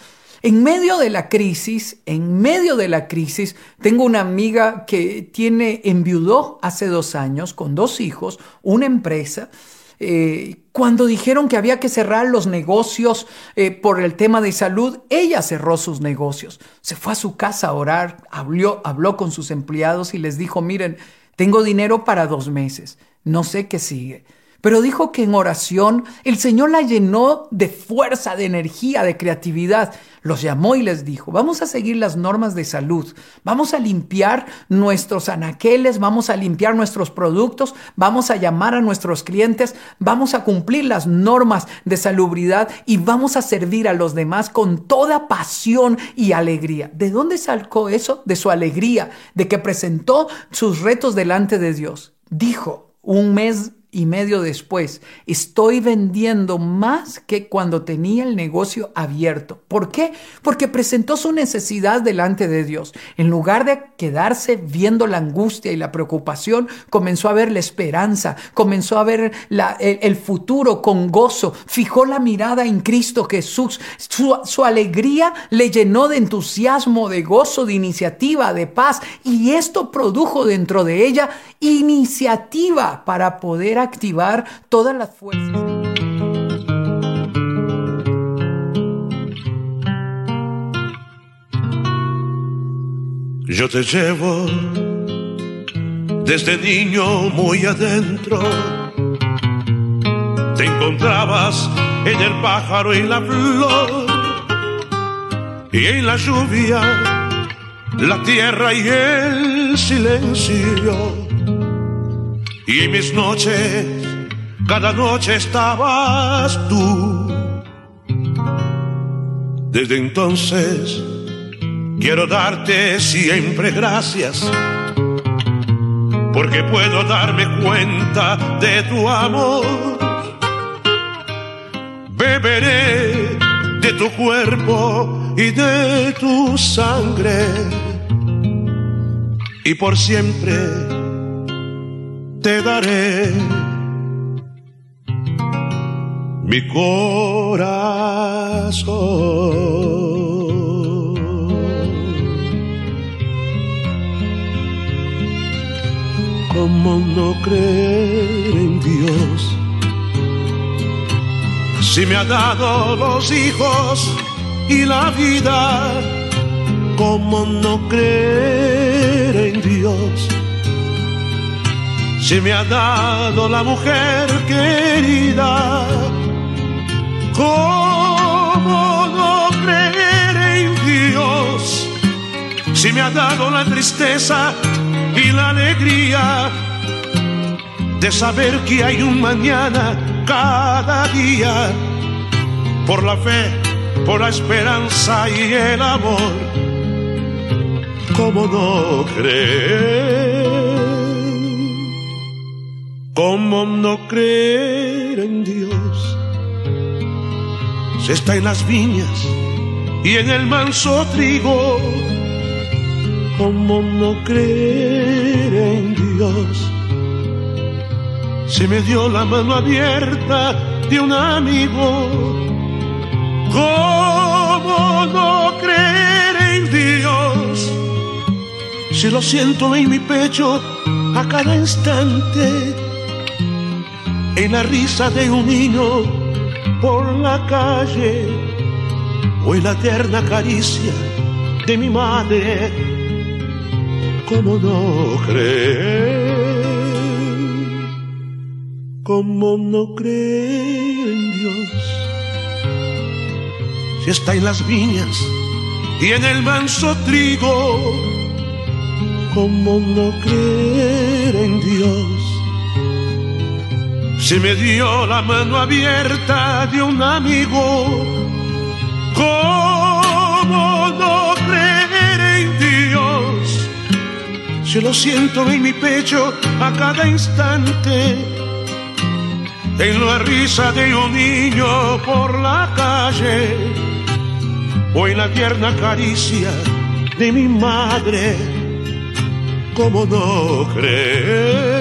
En medio de la crisis, en medio de la crisis, tengo una amiga que tiene, enviudó hace dos años con dos hijos, una empresa. Eh, cuando dijeron que había que cerrar los negocios eh, por el tema de salud, ella cerró sus negocios. Se fue a su casa a orar, habló, habló con sus empleados y les dijo, miren, tengo dinero para dos meses, no sé qué sigue. Pero dijo que en oración el Señor la llenó de fuerza, de energía, de creatividad. Los llamó y les dijo, vamos a seguir las normas de salud, vamos a limpiar nuestros anaqueles, vamos a limpiar nuestros productos, vamos a llamar a nuestros clientes, vamos a cumplir las normas de salubridad y vamos a servir a los demás con toda pasión y alegría. ¿De dónde sacó eso? De su alegría, de que presentó sus retos delante de Dios. Dijo un mes y medio después, estoy vendiendo más que cuando tenía el negocio abierto. ¿Por qué? Porque presentó su necesidad delante de Dios. En lugar de quedarse viendo la angustia y la preocupación, comenzó a ver la esperanza, comenzó a ver el, futuro con gozo, fijó la mirada en Cristo Jesús. Su, su alegría le llenó de entusiasmo, de gozo, de iniciativa, de paz, y esto produjo dentro de ella iniciativa para poder activar todas las fuerzas. Yo te llevo desde niño muy adentro. Te encontrabas en el pájaro y la flor, y en la lluvia, la tierra y el silencio y mis noches, cada noche estabas tú. Desde entonces quiero darte siempre gracias, porque puedo darme cuenta de tu amor. Beberé de tu cuerpo y de tu sangre, y por siempre te daré mi corazón. ¿Cómo no creer en Dios? Si me ha dado los hijos y la vida, ¿cómo no creer en Dios? Si me ha dado la mujer querida, ¿cómo no creer en Dios? Si me ha dado la tristeza y la alegría de saber que hay un mañana cada día, por la fe, por la esperanza y el amor, ¿cómo no creer? ¿Cómo no creer en Dios? Si está en las viñas y en el manso trigo, ¿cómo no creer en Dios? Si me dio la mano abierta de un amigo, ¿cómo no creer en Dios? Si lo siento en mi pecho a cada instante, en la risa de un niño por la calle o en la tierna caricia de mi madre. ¿Cómo no creer? ¿Cómo no creer en Dios? Si está en las viñas y en el manso trigo, ¿cómo no creer en Dios? Si me dio la mano abierta de un amigo, ¿cómo no creer en Dios? Si lo siento en mi pecho a cada instante, en la risa de un niño por la calle, o en la tierna caricia de mi madre, ¿cómo no creer?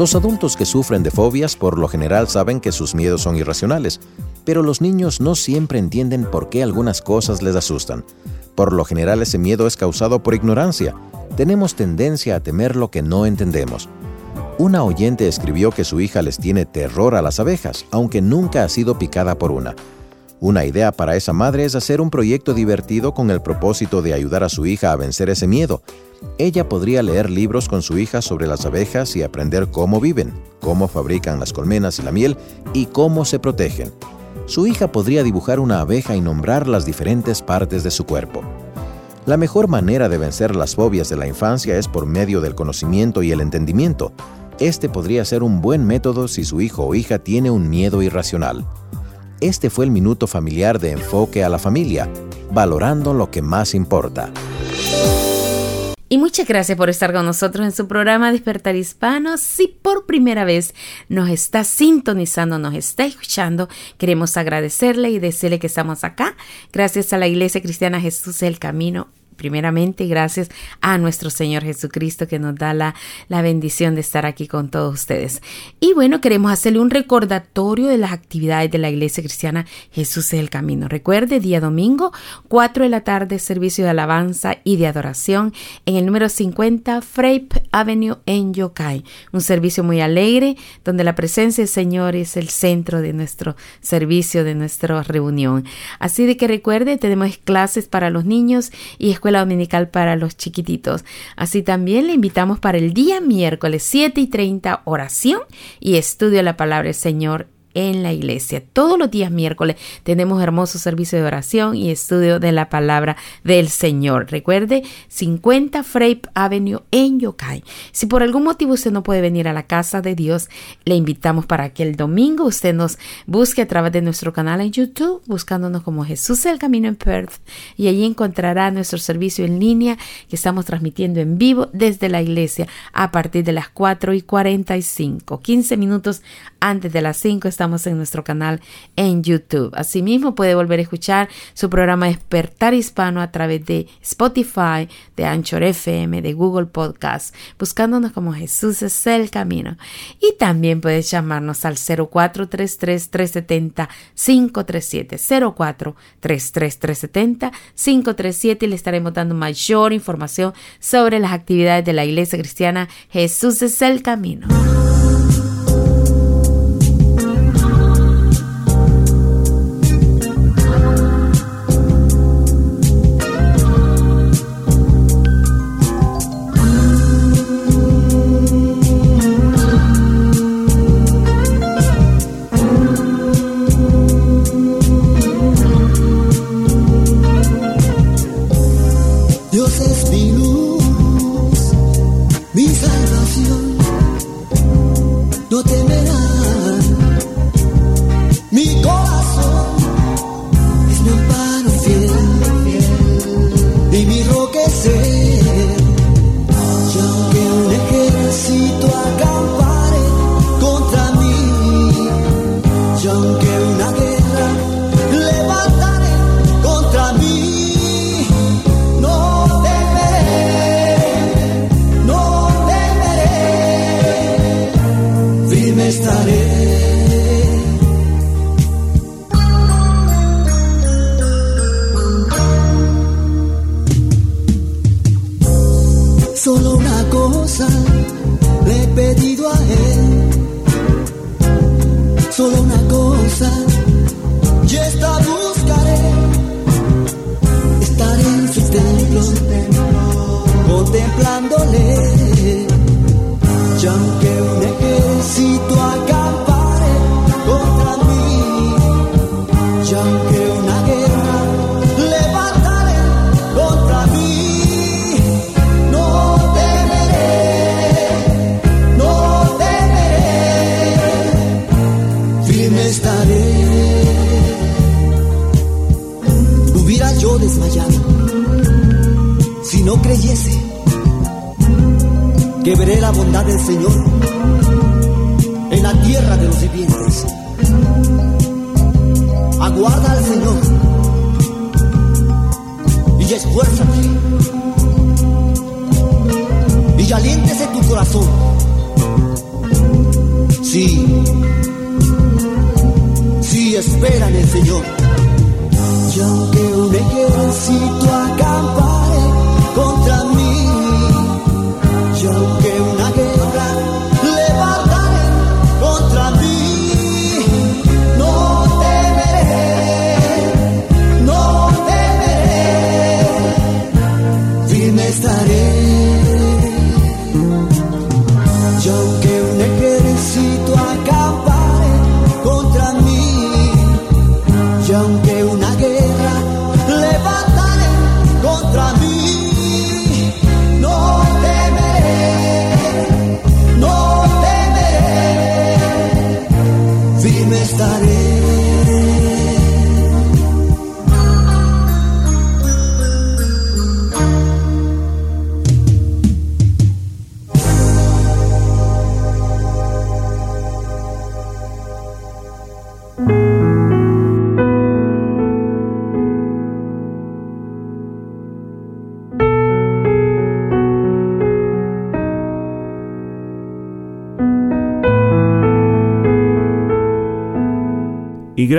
Los adultos que sufren de fobias por lo general saben que sus miedos son irracionales, pero los niños no siempre entienden por qué algunas cosas les asustan. Por lo general ese miedo es causado por ignorancia. Tenemos tendencia a temer lo que no entendemos. Una oyente escribió que su hija les tiene terror a las abejas, aunque nunca ha sido picada por una. Una idea para esa madre es hacer un proyecto divertido con el propósito de ayudar a su hija a vencer ese miedo. Ella podría leer libros con su hija sobre las abejas y aprender cómo viven, cómo fabrican las colmenas y la miel y cómo se protegen. Su hija podría dibujar una abeja y nombrar las diferentes partes de su cuerpo. La mejor manera de vencer las fobias de la infancia es por medio del conocimiento y el entendimiento. Este podría ser un buen método si su hijo o hija tiene un miedo irracional. Este fue el minuto familiar de enfoque a la familia, valorando lo que más importa. Y muchas gracias por estar con nosotros en su programa Despertar Hispano. Si por primera vez nos está sintonizando, nos está escuchando, queremos agradecerle y decirle que estamos acá. Gracias a la Iglesia Cristiana Jesús el Camino primeramente gracias a nuestro Señor Jesucristo que nos da la, la, bendición de estar aquí con todos ustedes. Y bueno, queremos hacerle un recordatorio de las actividades de la Iglesia Cristiana Jesús es el Camino. Recuerde, día domingo, 4 de la tarde, servicio de alabanza y de adoración en el número 50 Frape Avenue en Yokai. Un servicio muy alegre donde la presencia del Señor es el centro de nuestro servicio, de nuestra reunión. Así de que recuerde, tenemos clases para los niños y escuelas dominical para los chiquititos. Así también le invitamos para el día miércoles 7 y 30 oración y estudio de la palabra del Señor en la iglesia. Todos los días miércoles tenemos hermoso servicio de oración y estudio de la palabra del Señor. Recuerde, 50 Frape Avenue en Yokai. Si por algún motivo usted no puede venir a la casa de Dios, le invitamos para que el domingo usted nos busque a través de nuestro canal en YouTube, buscándonos como Jesús el Camino en Perth, y allí encontrará nuestro servicio en línea que estamos transmitiendo en vivo desde la iglesia a partir de las 4 y 45, 15 minutos antes de las 5 estamos en nuestro canal en YouTube. Asimismo, puede volver a escuchar su programa Despertar Hispano a través de Spotify, de Anchor FM, de Google Podcast, buscándonos como Jesús es el camino. Y también puede llamarnos al 0433-370-537. 0433-370-537 y le estaremos dando mayor información sobre las actividades de la Iglesia Cristiana Jesús es el camino.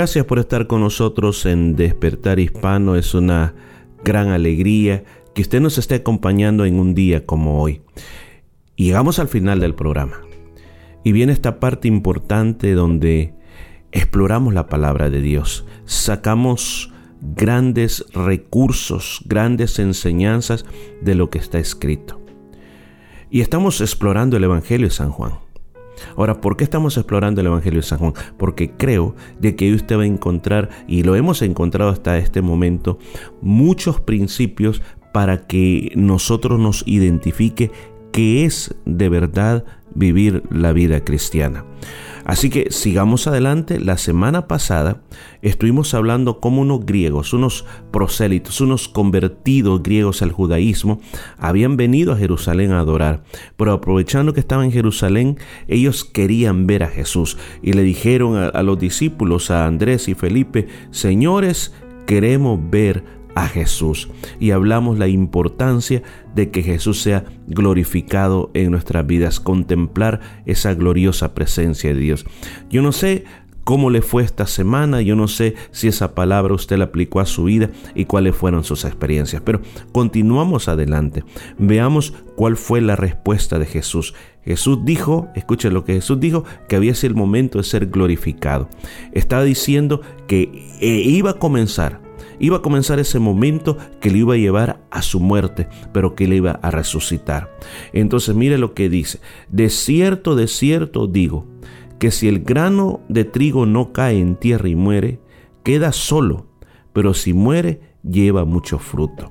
Gracias por estar con nosotros en Despertar Hispano. Es una gran alegría que usted nos esté acompañando en un día como hoy. Llegamos al final del programa. Y viene esta parte importante donde exploramos la palabra de Dios. Sacamos grandes recursos, grandes enseñanzas de lo que está escrito. Y estamos explorando el Evangelio de San Juan. Ahora, ¿por qué estamos explorando el Evangelio de San Juan? Porque creo de que usted va a encontrar, y lo hemos encontrado hasta este momento, muchos principios para que nosotros nos identifique qué es de verdad vivir la vida cristiana. Así que sigamos adelante. La semana pasada estuvimos hablando como unos griegos, unos prosélitos, unos convertidos griegos al judaísmo, habían venido a Jerusalén a adorar. Pero aprovechando que estaban en Jerusalén, ellos querían ver a Jesús y le dijeron a, a los discípulos, a Andrés y Felipe, señores, queremos ver a Jesús y hablamos la importancia de que Jesús sea glorificado en nuestras vidas, contemplar esa gloriosa presencia de Dios. Yo no sé cómo le fue esta semana, yo no sé si esa palabra usted la aplicó a su vida y cuáles fueron sus experiencias, pero continuamos adelante. Veamos cuál fue la respuesta de Jesús. Jesús dijo, escuchen lo que Jesús dijo, que había sido el momento de ser glorificado. Estaba diciendo que eh, iba a comenzar Iba a comenzar ese momento que le iba a llevar a su muerte, pero que le iba a resucitar. Entonces mire lo que dice. De cierto, de cierto digo, que si el grano de trigo no cae en tierra y muere, queda solo, pero si muere, lleva mucho fruto.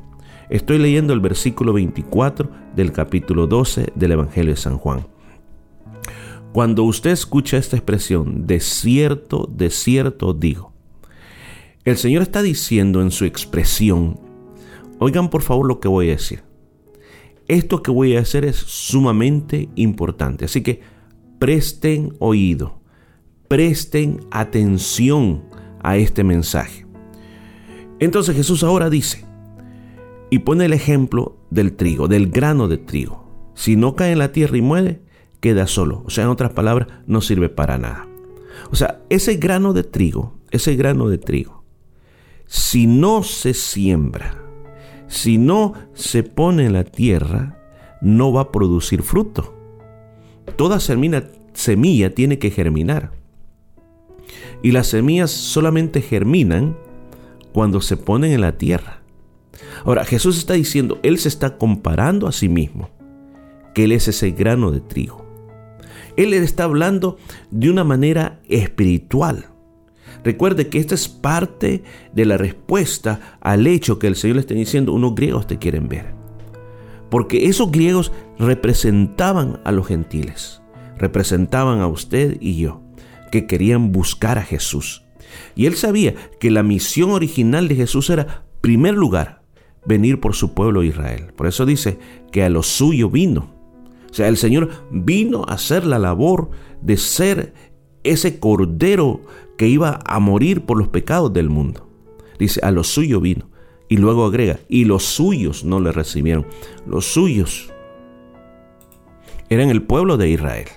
Estoy leyendo el versículo 24 del capítulo 12 del Evangelio de San Juan. Cuando usted escucha esta expresión, de cierto, de cierto digo, el Señor está diciendo en su expresión, oigan por favor lo que voy a decir. Esto que voy a hacer es sumamente importante, así que presten oído, presten atención a este mensaje. Entonces Jesús ahora dice, y pone el ejemplo del trigo, del grano de trigo. Si no cae en la tierra y muere, queda solo. O sea, en otras palabras, no sirve para nada. O sea, ese grano de trigo, ese grano de trigo, si no se siembra, si no se pone en la tierra, no va a producir fruto. Toda semilla, tiene que germinar. Y las semillas solamente germinan cuando se ponen en la tierra. Ahora, Jesús está diciendo, Él se está comparando a sí mismo, que Él es ese grano de trigo. Él está hablando de una manera espiritual. Recuerde que esta es parte de la respuesta al hecho que el Señor le está diciendo, unos griegos te quieren ver. Porque esos griegos representaban a los gentiles, representaban a usted y yo, que querían buscar a Jesús. Y él sabía que la misión original de Jesús era, primer lugar, venir por su pueblo Israel. Por eso dice que a lo suyo vino. O sea, el Señor vino a hacer la labor de ser ese cordero que iba a morir por los pecados del mundo. Dice, a lo suyo vino. Y luego agrega, y los suyos no le recibieron. Los suyos eran el pueblo de Israel.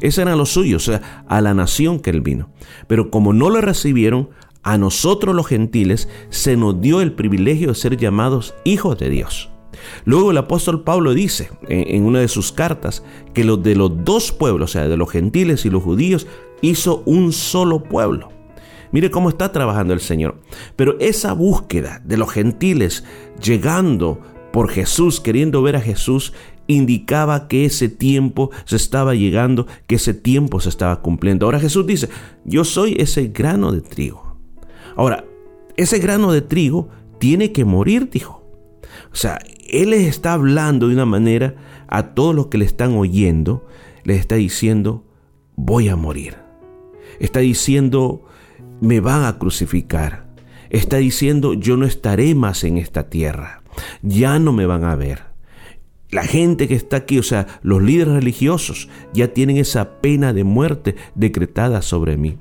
Ese eran los suyos, o sea, a la nación que él vino. Pero como no le recibieron, a nosotros los gentiles se nos dio el privilegio de ser llamados hijos de Dios. Luego el apóstol Pablo dice en, una de sus cartas que los de los dos pueblos, o sea, de los gentiles y los judíos, hizo un solo pueblo. Mire cómo está trabajando el Señor. Pero esa búsqueda de los gentiles llegando por Jesús, queriendo ver a Jesús, indicaba que ese tiempo se estaba llegando, que ese tiempo se estaba cumpliendo. Ahora Jesús dice, yo soy ese grano de trigo. Ahora, ese grano de trigo tiene que morir, dijo. O sea, Él les está hablando de una manera a todos los que le están oyendo, les está diciendo, voy a morir. Está diciendo, me van a crucificar. Está diciendo, yo no estaré más en esta tierra. Ya no me van a ver. La gente que está aquí, o sea, los líderes religiosos, ya tienen esa pena de muerte decretada sobre mí.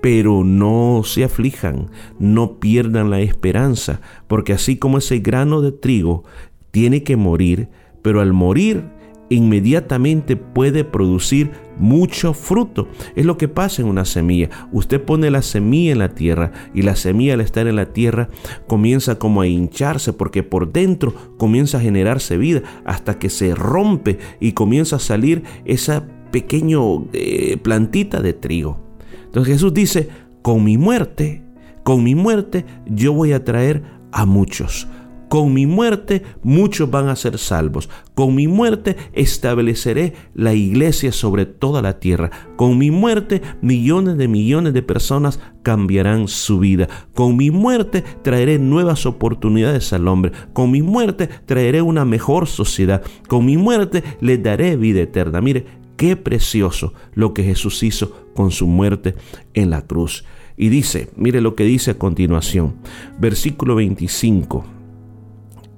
Pero no se aflijan, no pierdan la esperanza, porque así como ese grano de trigo tiene que morir, pero al morir inmediatamente puede producir mucho fruto. Es lo que pasa en una semilla. Usted pone la semilla en la tierra y la semilla al estar en la tierra comienza como a hincharse porque por dentro comienza a generarse vida hasta que se rompe y comienza a salir esa pequeña eh, plantita de trigo. Entonces Jesús dice, con mi muerte, con mi muerte yo voy a traer a muchos. Con mi muerte muchos van a ser salvos. Con mi muerte estableceré la iglesia sobre toda la tierra. Con mi muerte millones de millones de personas cambiarán su vida. Con mi muerte traeré nuevas oportunidades al hombre. Con mi muerte traeré una mejor sociedad. Con mi muerte le daré vida eterna. Mire, qué precioso lo que Jesús hizo con su muerte en la cruz. Y dice, mire lo que dice a continuación, versículo 25,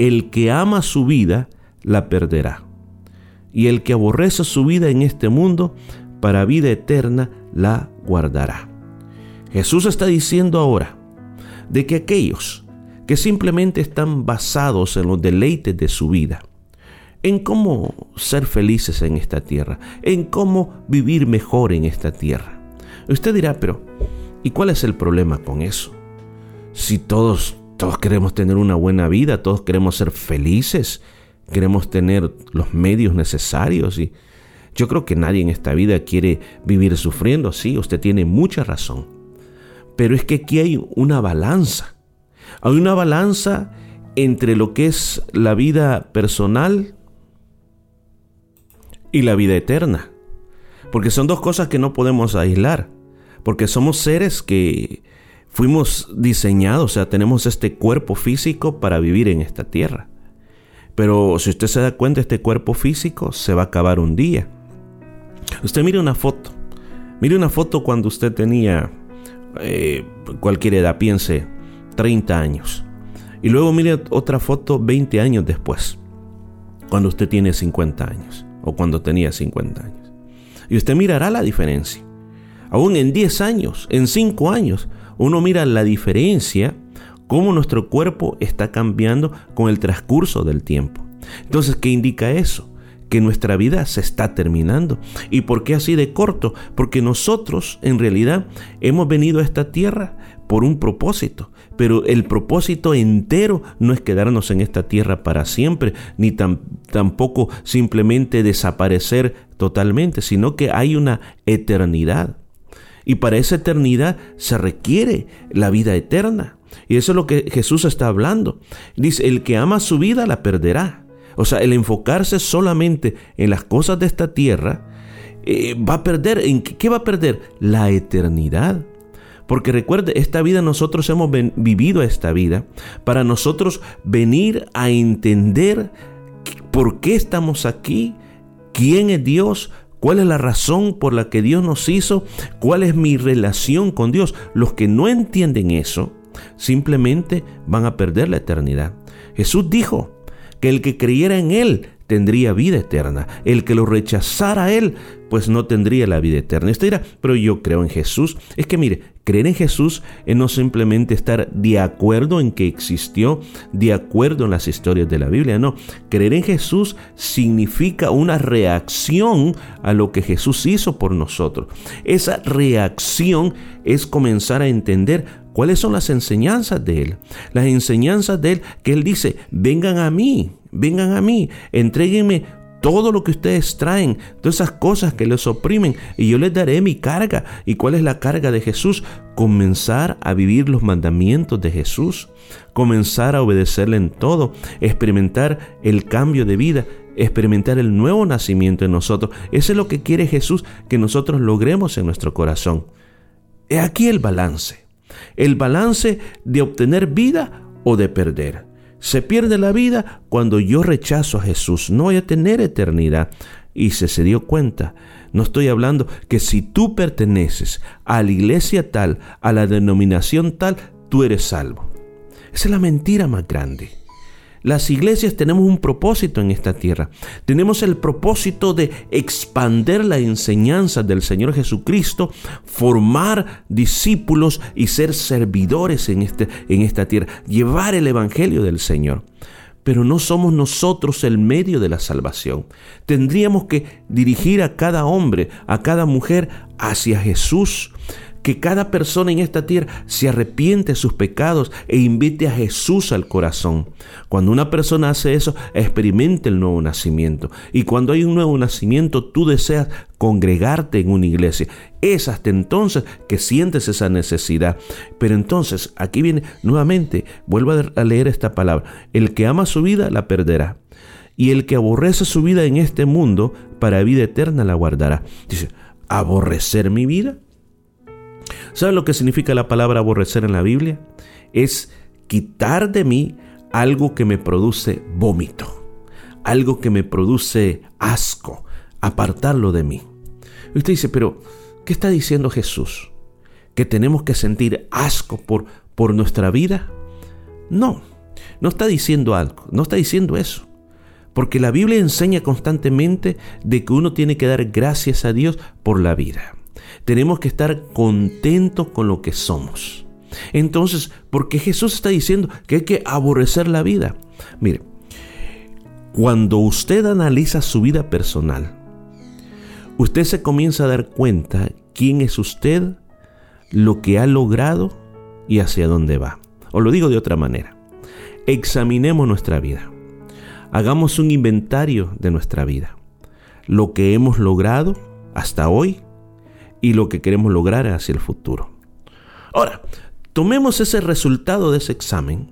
el que ama su vida la perderá, y el que aborrece su vida en este mundo, para vida eterna la guardará. Jesús está diciendo ahora de que aquellos que simplemente están basados en los deleites de su vida, en cómo ser felices en esta tierra, en cómo vivir mejor en esta tierra. Usted dirá, pero ¿Y cuál es el problema con eso? Si todos, todos queremos tener una buena vida, todos queremos ser felices, queremos tener los medios necesarios y yo creo que nadie en esta vida quiere vivir sufriendo, sí, usted tiene mucha razón. Pero es que aquí hay una balanza. Hay una balanza entre lo que es la vida personal y la vida eterna. Porque son dos cosas que no podemos aislar porque somos seres que fuimos diseñados, o sea, tenemos este cuerpo físico para vivir en esta tierra. Pero si usted se da cuenta, este cuerpo físico se va a acabar un día. Usted mire una foto, mire una foto cuando usted tenía eh, cualquier edad, piense 30 años. Y luego mire otra foto 20 años después, cuando usted tiene 50 años o cuando tenía 50 años. Y usted mirará la diferencia. Aún en 10 años, en 5 años, uno mira la diferencia, cómo nuestro cuerpo está cambiando con el transcurso del tiempo. Entonces, ¿qué indica eso? Que nuestra vida se está terminando. ¿Y por qué así de corto? Porque nosotros en realidad hemos venido a esta tierra por un propósito, pero el propósito entero no es quedarnos en esta tierra para siempre, ni tampoco simplemente desaparecer totalmente, sino que hay una eternidad. Y para esa eternidad se requiere la vida eterna. Y eso es lo que Jesús está hablando. Dice, el que ama su vida la perderá. O sea, el enfocarse solamente en las cosas de esta tierra, eh, va a perder, ¿en qué va a perder? La eternidad. Porque recuerde, esta vida nosotros hemos vivido esta vida para nosotros venir a entender por qué estamos aquí, quién es Dios, ¿Cuál es la razón por la que Dios nos hizo? ¿Cuál es mi relación con Dios? Los que no entienden eso simplemente van a perder la eternidad. Jesús dijo que el que creyera en Él tendría vida eterna. El que lo rechazara a Él, pues no tendría la vida eterna. Usted dirá, pero yo creo en Jesús. Es que mire, creer en Jesús es no simplemente estar de acuerdo en que existió, de acuerdo en las historias de la Biblia, no. Creer en Jesús significa una reacción a lo que Jesús hizo por nosotros. Esa reacción es comenzar a entender cuáles son las enseñanzas de Él. Las enseñanzas de Él que Él dice, vengan a mí, vengan a mí, entréguenme todo lo que ustedes traen, todas esas cosas que les oprimen, y yo les daré mi carga. ¿Y cuál es la carga de Jesús? Comenzar a vivir los mandamientos de Jesús, comenzar a obedecerle en todo, experimentar el cambio de vida, experimentar el nuevo nacimiento en nosotros. Eso es lo que quiere Jesús que nosotros logremos en nuestro corazón. He aquí el balance, el balance de obtener vida o de perder. Se pierde la vida cuando yo rechazo a Jesús. No voy a tener eternidad. Y se se dio cuenta. No estoy hablando que si tú perteneces a la iglesia tal, a la denominación tal, tú eres salvo. Esa es la mentira más grande. Las iglesias tenemos un propósito en esta tierra. Tenemos el propósito de expander la enseñanza del Señor Jesucristo, formar discípulos y ser servidores en, este, en esta tierra, llevar el Evangelio del Señor. Pero no somos nosotros el medio de la salvación. Tendríamos que dirigir a cada hombre, a cada mujer hacia Jesús que cada persona en esta tierra se arrepiente de sus pecados e invite a Jesús al corazón. Cuando una persona hace eso, experimenta el nuevo nacimiento. Y cuando hay un nuevo nacimiento, tú deseas congregarte en una iglesia. Es hasta entonces que sientes esa necesidad. Pero entonces, aquí viene nuevamente, vuelvo a leer esta palabra. El que ama su vida la perderá. Y el que aborrece su vida en este mundo, para vida eterna la guardará. Dice, ¿aborrecer mi vida? ¿Sabes lo que significa la palabra aborrecer en la Biblia? Es quitar de mí algo que me produce vómito, algo que me produce asco, apartarlo de mí. Usted dice, pero ¿qué está diciendo Jesús? ¿Que tenemos que sentir asco por, por nuestra vida? No, no está diciendo algo, no está diciendo eso. Porque la Biblia enseña constantemente de que uno tiene que dar gracias a Dios por la vida. Tenemos que estar contentos con lo que somos. Entonces, ¿por qué Jesús está diciendo que hay que aborrecer la vida? Mire, cuando usted analiza su vida personal, usted se comienza a dar cuenta quién es usted, lo que ha logrado y hacia dónde va. O lo digo de otra manera. Examinemos nuestra vida. Hagamos un inventario de nuestra vida. Lo que hemos logrado hasta hoy y lo que queremos lograr hacia el futuro. Ahora, tomemos ese resultado de ese examen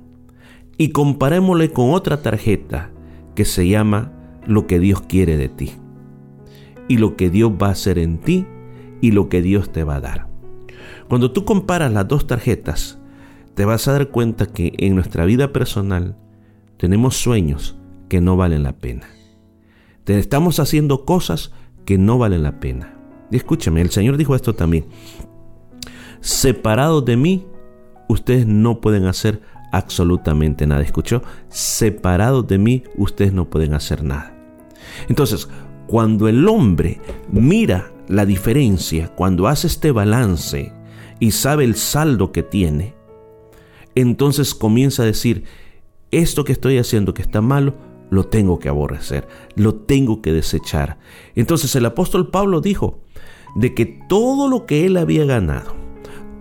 y comparémosle con otra tarjeta que se llama lo que Dios quiere de ti y lo que Dios va a hacer en ti y lo que Dios te va a dar. Cuando tú comparas las dos tarjetas, te vas a dar cuenta que en nuestra vida personal tenemos sueños que no valen la pena. Te estamos haciendo cosas que no valen la pena. Escúchame, el Señor dijo esto también. Separados de mí, ustedes no pueden hacer absolutamente nada. ¿Escuchó? Separados de mí, ustedes no pueden hacer nada. Entonces, cuando el hombre mira la diferencia, cuando hace este balance y sabe el saldo que tiene, entonces comienza a decir, esto que estoy haciendo que está malo, lo tengo que aborrecer, lo tengo que desechar. Entonces el apóstol Pablo dijo de que todo lo que él había ganado,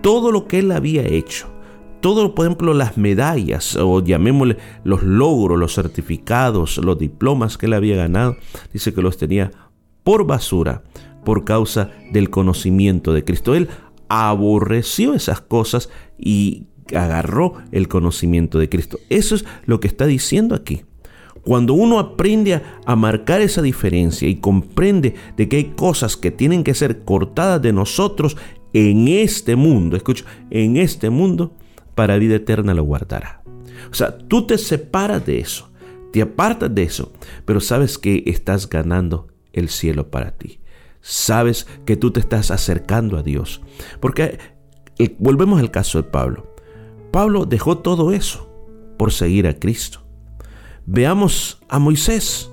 todo lo que él había hecho, todo, por ejemplo, las medallas o llamémosle los logros, los certificados, los diplomas que él había ganado, dice que los tenía por basura por causa del conocimiento de Cristo. Él aborreció esas cosas y agarró el conocimiento de Cristo. Eso es lo que está diciendo aquí. Cuando uno aprende a, marcar esa diferencia y comprende de que hay cosas que tienen que ser cortadas de nosotros en este mundo, escucha, en este mundo, para vida eterna lo guardará. O sea, tú te separas de eso, te apartas de eso, pero sabes que estás ganando el cielo para ti. Sabes que tú te estás acercando a Dios. Porque eh, volvemos al caso de Pablo. Pablo dejó todo eso por seguir a Cristo. Veamos a Moisés.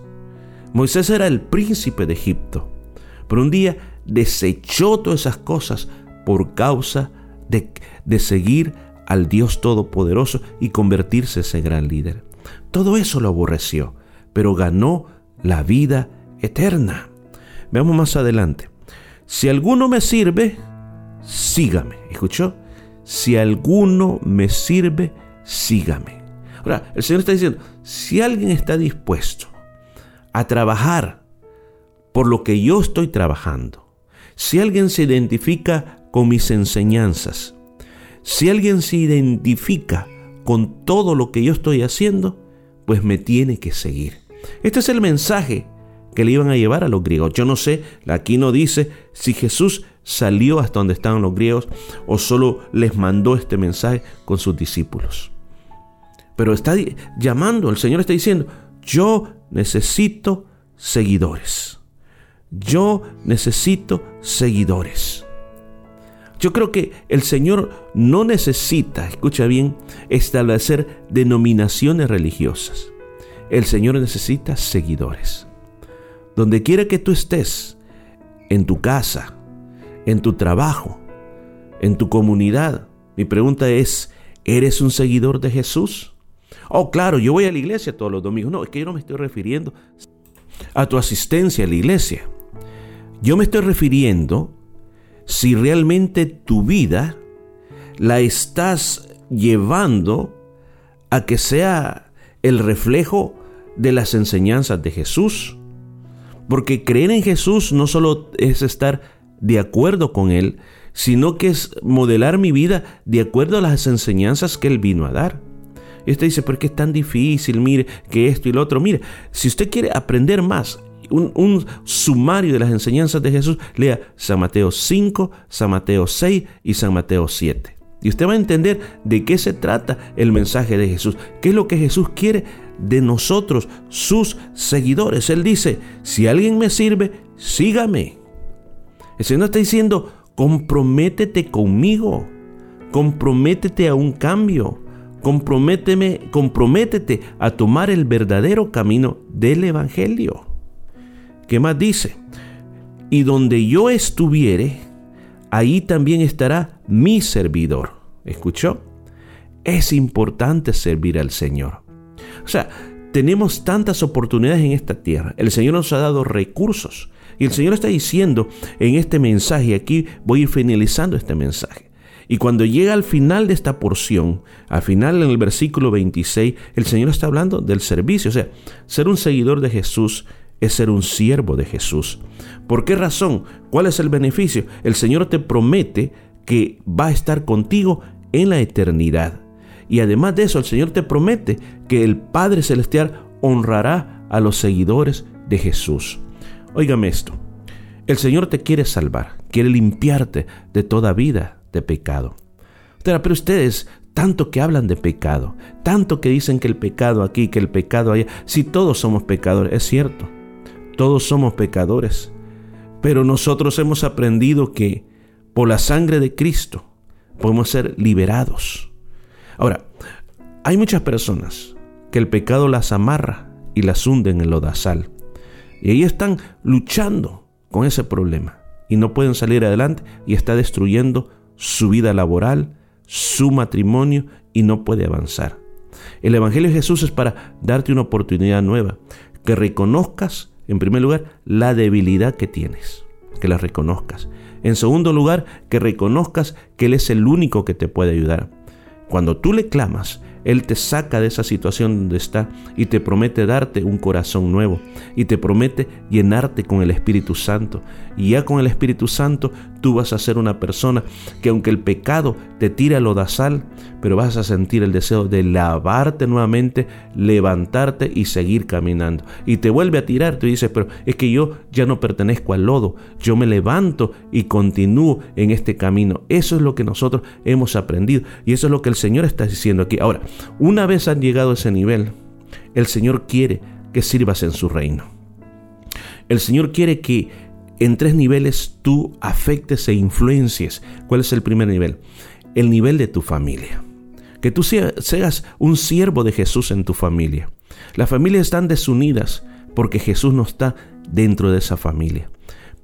Moisés era el príncipe de Egipto, pero un día desechó todas esas cosas por causa de, de seguir al Dios Todopoderoso y convertirse en ese gran líder. Todo eso lo aborreció, pero ganó la vida eterna. Veamos más adelante. Si alguno me sirve, sígame. ¿Escuchó? Si alguno me sirve, sígame. Ahora, el Señor está diciendo, si alguien está dispuesto a trabajar por lo que yo estoy trabajando, si alguien se identifica con mis enseñanzas, si alguien se identifica con todo lo que yo estoy haciendo, pues me tiene que seguir. Este es el mensaje que le iban a llevar a los griegos. Yo no sé, aquí no dice si Jesús salió hasta donde estaban los griegos o solo les mandó este mensaje con sus discípulos. Pero está llamando, el Señor está diciendo, yo necesito seguidores. Yo necesito seguidores. Yo creo que el Señor no necesita, escucha bien, establecer denominaciones religiosas. El Señor necesita seguidores. Donde quiera que tú estés, en tu casa, en tu trabajo, en tu comunidad, mi pregunta es, ¿eres un seguidor de Jesús? Oh, claro, yo voy a la iglesia todos los domingos. No, es que yo no me estoy refiriendo a tu asistencia a la iglesia. Yo me estoy refiriendo si realmente tu vida la estás llevando a que sea el reflejo de las enseñanzas de Jesús. Porque creer en Jesús no solo es estar de acuerdo con Él, sino que es modelar mi vida de acuerdo a las enseñanzas que Él vino a dar. Y usted dice, ¿por qué es tan difícil? Mire, que esto y lo otro. Mire, si usted quiere aprender más, un, sumario de las enseñanzas de Jesús, lea San Mateo 5, San Mateo 6 y San Mateo 7. Y usted va a entender de qué se trata el mensaje de Jesús, qué es lo que Jesús quiere de nosotros, sus seguidores. Él dice, si alguien me sirve, sígame. El Señor está diciendo, comprométete conmigo, comprométete a un cambio, comprométeme, comprométete a tomar el verdadero camino del Evangelio. ¿Qué más dice? Y donde yo estuviere, ahí también estará mi servidor. ¿Escuchó? Es importante servir al Señor. O sea, tenemos tantas oportunidades en esta tierra. El Señor nos ha dado recursos. Y el Señor está diciendo en este mensaje, aquí voy a ir finalizando este mensaje. Y cuando llega al final de esta porción, al final en el versículo 26, el Señor está hablando del servicio. O sea, ser un seguidor de Jesús es ser un siervo de Jesús. ¿Por qué razón? ¿Cuál es el beneficio? El Señor te promete que va a estar contigo en la eternidad. Y además de eso, el Señor te promete que el Padre Celestial honrará a los seguidores de Jesús. Óigame esto. El Señor te quiere salvar, quiere limpiarte de toda vida de pecado. Pero ustedes, tanto que hablan de pecado, tanto que dicen que el pecado aquí, que el pecado allá, si todos somos pecadores, es cierto, todos somos pecadores, pero nosotros hemos aprendido que por la sangre de Cristo podemos ser liberados. Ahora, hay muchas personas que el pecado las amarra y las hunde en el lodazal. Y ahí están luchando con ese problema y no pueden salir adelante y está destruyendo su vida laboral, su matrimonio y no puede avanzar. El Evangelio de Jesús es para darte una oportunidad nueva, que reconozcas, en primer lugar, la debilidad que tienes, que la reconozcas. En segundo lugar, que reconozcas que Él es el único que te puede ayudar. Cuando tú le clamas, Él te saca de esa situación donde está y te promete darte un corazón nuevo y te promete llenarte con el Espíritu Santo. Y ya con el Espíritu Santo tú vas a ser una persona que aunque el pecado te tira lo sal, pero vas a sentir el deseo de lavarte nuevamente, levantarte y seguir caminando. Y te vuelve a tirar, tú dices, pero es que yo ya no pertenezco al lodo, yo me levanto y continúo en este camino. Eso es lo que nosotros hemos aprendido y eso es lo que el Señor está diciendo aquí. Ahora, una vez han llegado a ese nivel, el Señor quiere que sirvas en su reino. El Señor quiere que en tres niveles tú afectes e influencies. ¿Cuál es el primer nivel? El nivel de tu familia. Que tú seas un siervo de Jesús en tu familia. Las familias están desunidas porque Jesús no está dentro de esa familia.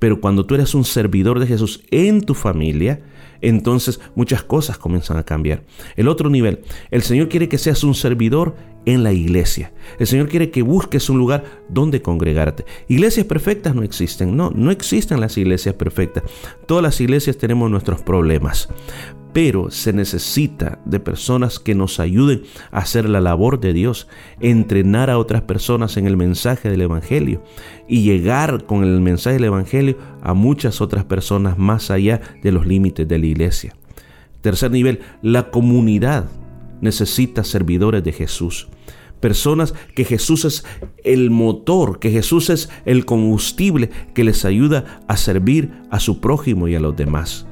Pero cuando tú eres un servidor de Jesús en tu familia, entonces muchas cosas comienzan a cambiar. El otro nivel, el Señor quiere que seas un servidor en la iglesia. El Señor quiere que busques un lugar donde congregarte. Iglesias perfectas no existen, no, no existen las iglesias perfectas. Todas las iglesias tenemos nuestros problemas, pero se necesita de personas que nos ayuden a hacer la labor de Dios, entrenar a otras personas en el mensaje del Evangelio y llegar con el mensaje del Evangelio a muchas otras personas más allá de los límites de la iglesia. Tercer nivel, la comunidad necesita servidores de Jesús. Personas que Jesús es el motor, que Jesús es el combustible que les ayuda a servir a su prójimo y a los demás.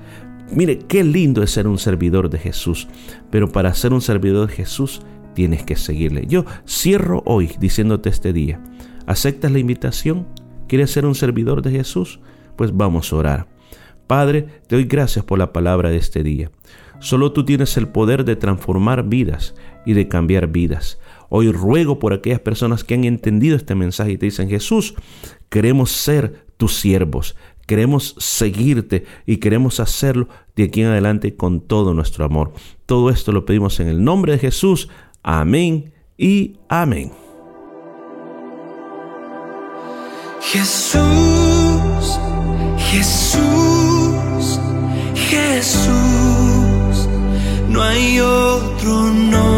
Mire, qué lindo es ser un servidor de Jesús, pero para ser un servidor de Jesús tienes que seguirle. Yo cierro hoy diciéndote este día, ¿aceptas la invitación? ¿Quieres ser un servidor de Jesús? Pues vamos a orar. Padre, te doy gracias por la palabra de este día. Solo tú tienes el poder de transformar vidas y de cambiar vidas. Hoy ruego por aquellas personas que han entendido este mensaje y te dicen, Jesús, queremos ser tus siervos, queremos seguirte y queremos hacerlo de aquí en adelante con todo nuestro amor. Todo esto lo pedimos en el nombre de Jesús. Amén y amén. Jesús, Jesús Jesús, no hay otro nombre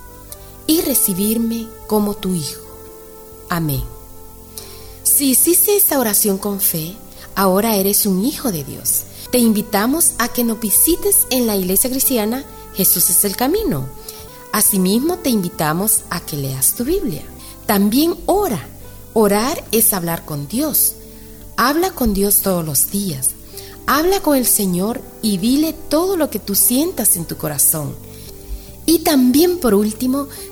y recibirme como tu Hijo. Amén. Si hiciste esta oración con fe, ahora eres un hijo de Dios. Te invitamos a que nos visites en la iglesia cristiana Jesús es el Camino. Asimismo, te invitamos a que leas tu Biblia. También ora. Orar es hablar con Dios. Habla con Dios todos los días. Habla con el Señor y dile todo lo que tú sientas en tu corazón. Y también por último,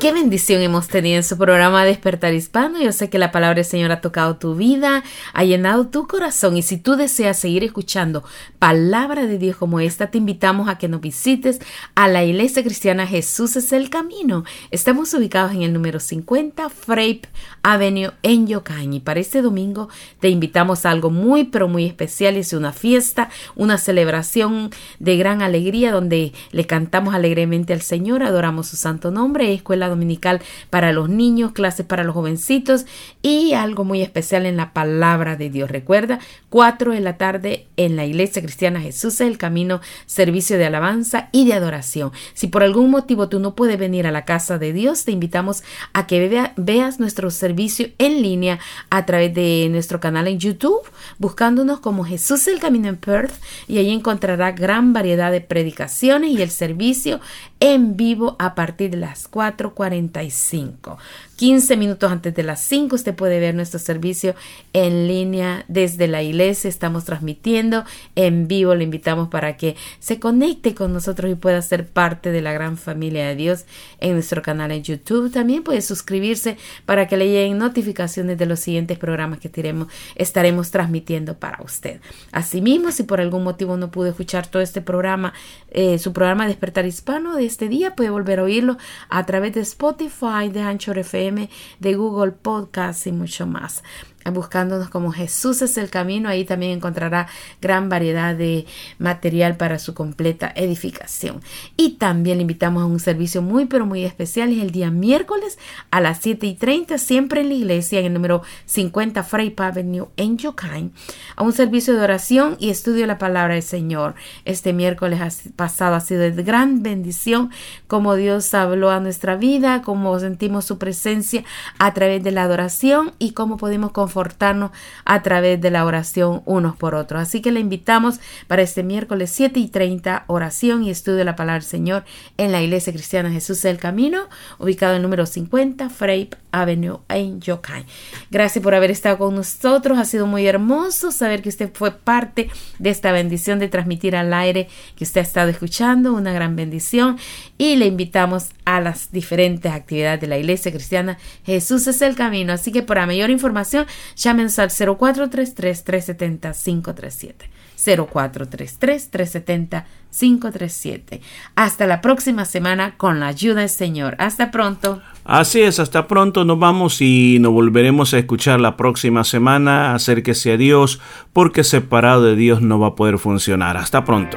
Qué bendición hemos tenido en su programa Despertar Hispano. Yo sé que la palabra del Señor ha tocado tu vida, ha llenado tu corazón y si tú deseas seguir escuchando palabra de Dios como esta, te invitamos a que nos visites a la Iglesia Cristiana Jesús es el Camino. Estamos ubicados en el número 50 Frape Avenue en Yokain y para este domingo te invitamos a algo muy pero muy especial. Es una fiesta, una celebración de gran alegría donde le cantamos alegremente al Señor, adoramos su santo nombre, escuela dominical para los niños, clases para los jovencitos y algo muy especial en la palabra de Dios. Recuerda, 4 de la tarde en la iglesia cristiana Jesús es el camino, servicio de alabanza y de adoración. Si por algún motivo tú no puedes venir a la casa de Dios, te invitamos a que veas nuestro servicio en línea a través de nuestro canal en YouTube, buscándonos como Jesús el Camino en Perth y ahí encontrará gran variedad de predicaciones y el servicio en vivo a partir de las 4.45. 15 minutos antes de las 5 usted puede ver nuestro servicio en línea desde la iglesia. Estamos transmitiendo en vivo. Le invitamos para que se conecte con nosotros y pueda ser parte de la gran familia de Dios en nuestro canal en YouTube. También puede suscribirse para que le lleguen notificaciones de los siguientes programas que estaremos transmitiendo para usted. Asimismo, si por algún motivo no pudo escuchar todo este programa, eh, su programa Despertar Hispano de este día, puede volver a oírlo a través de Spotify, de Anchor FM de Google Podcast y mucho más buscándonos como Jesús es el camino, ahí también encontrará gran variedad de material para su completa edificación. Y también le invitamos a un servicio muy pero muy especial, es el día miércoles a las 7 y 30, siempre en la iglesia, en el número 50 Frey Avenue en Yokain, a un servicio de oración y estudio de la palabra del Señor. Este miércoles pasado ha sido de gran bendición, como Dios habló a nuestra vida, como sentimos su presencia a través de la adoración y cómo podemos confortarnos a través de la oración unos por otros. Así que le invitamos para este miércoles 7 y 30, oración y estudio de la palabra del Señor en la Iglesia Cristiana Jesús del Camino, ubicado en el número 50, Frape Avenue en Yokai. Gracias por haber estado con nosotros. Ha sido muy hermoso saber que usted fue parte de esta bendición de transmitir al aire que usted ha estado escuchando. Una gran bendición. Y le invitamos a las diferentes actividades de la Iglesia Cristiana Jesús es el Camino. Así que para mayor información Llámenos al 0433-370-537. 0433-370-537. Hasta la próxima semana con la ayuda del Señor. Hasta pronto. Así es, hasta pronto nos vamos y nos volveremos a escuchar la próxima semana. Acérquese a Dios porque separado de Dios no va a poder funcionar. Hasta pronto.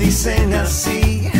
dicen así.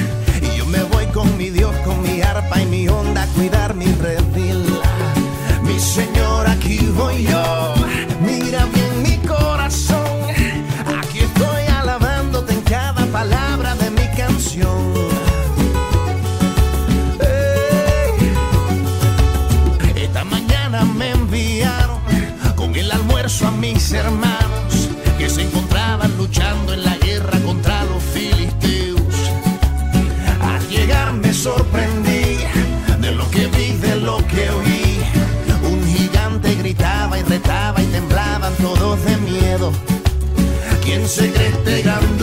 lo que oí. Un gigante gritaba y retaba y temblaban todos de miedo. ¿Quién se cree este grande?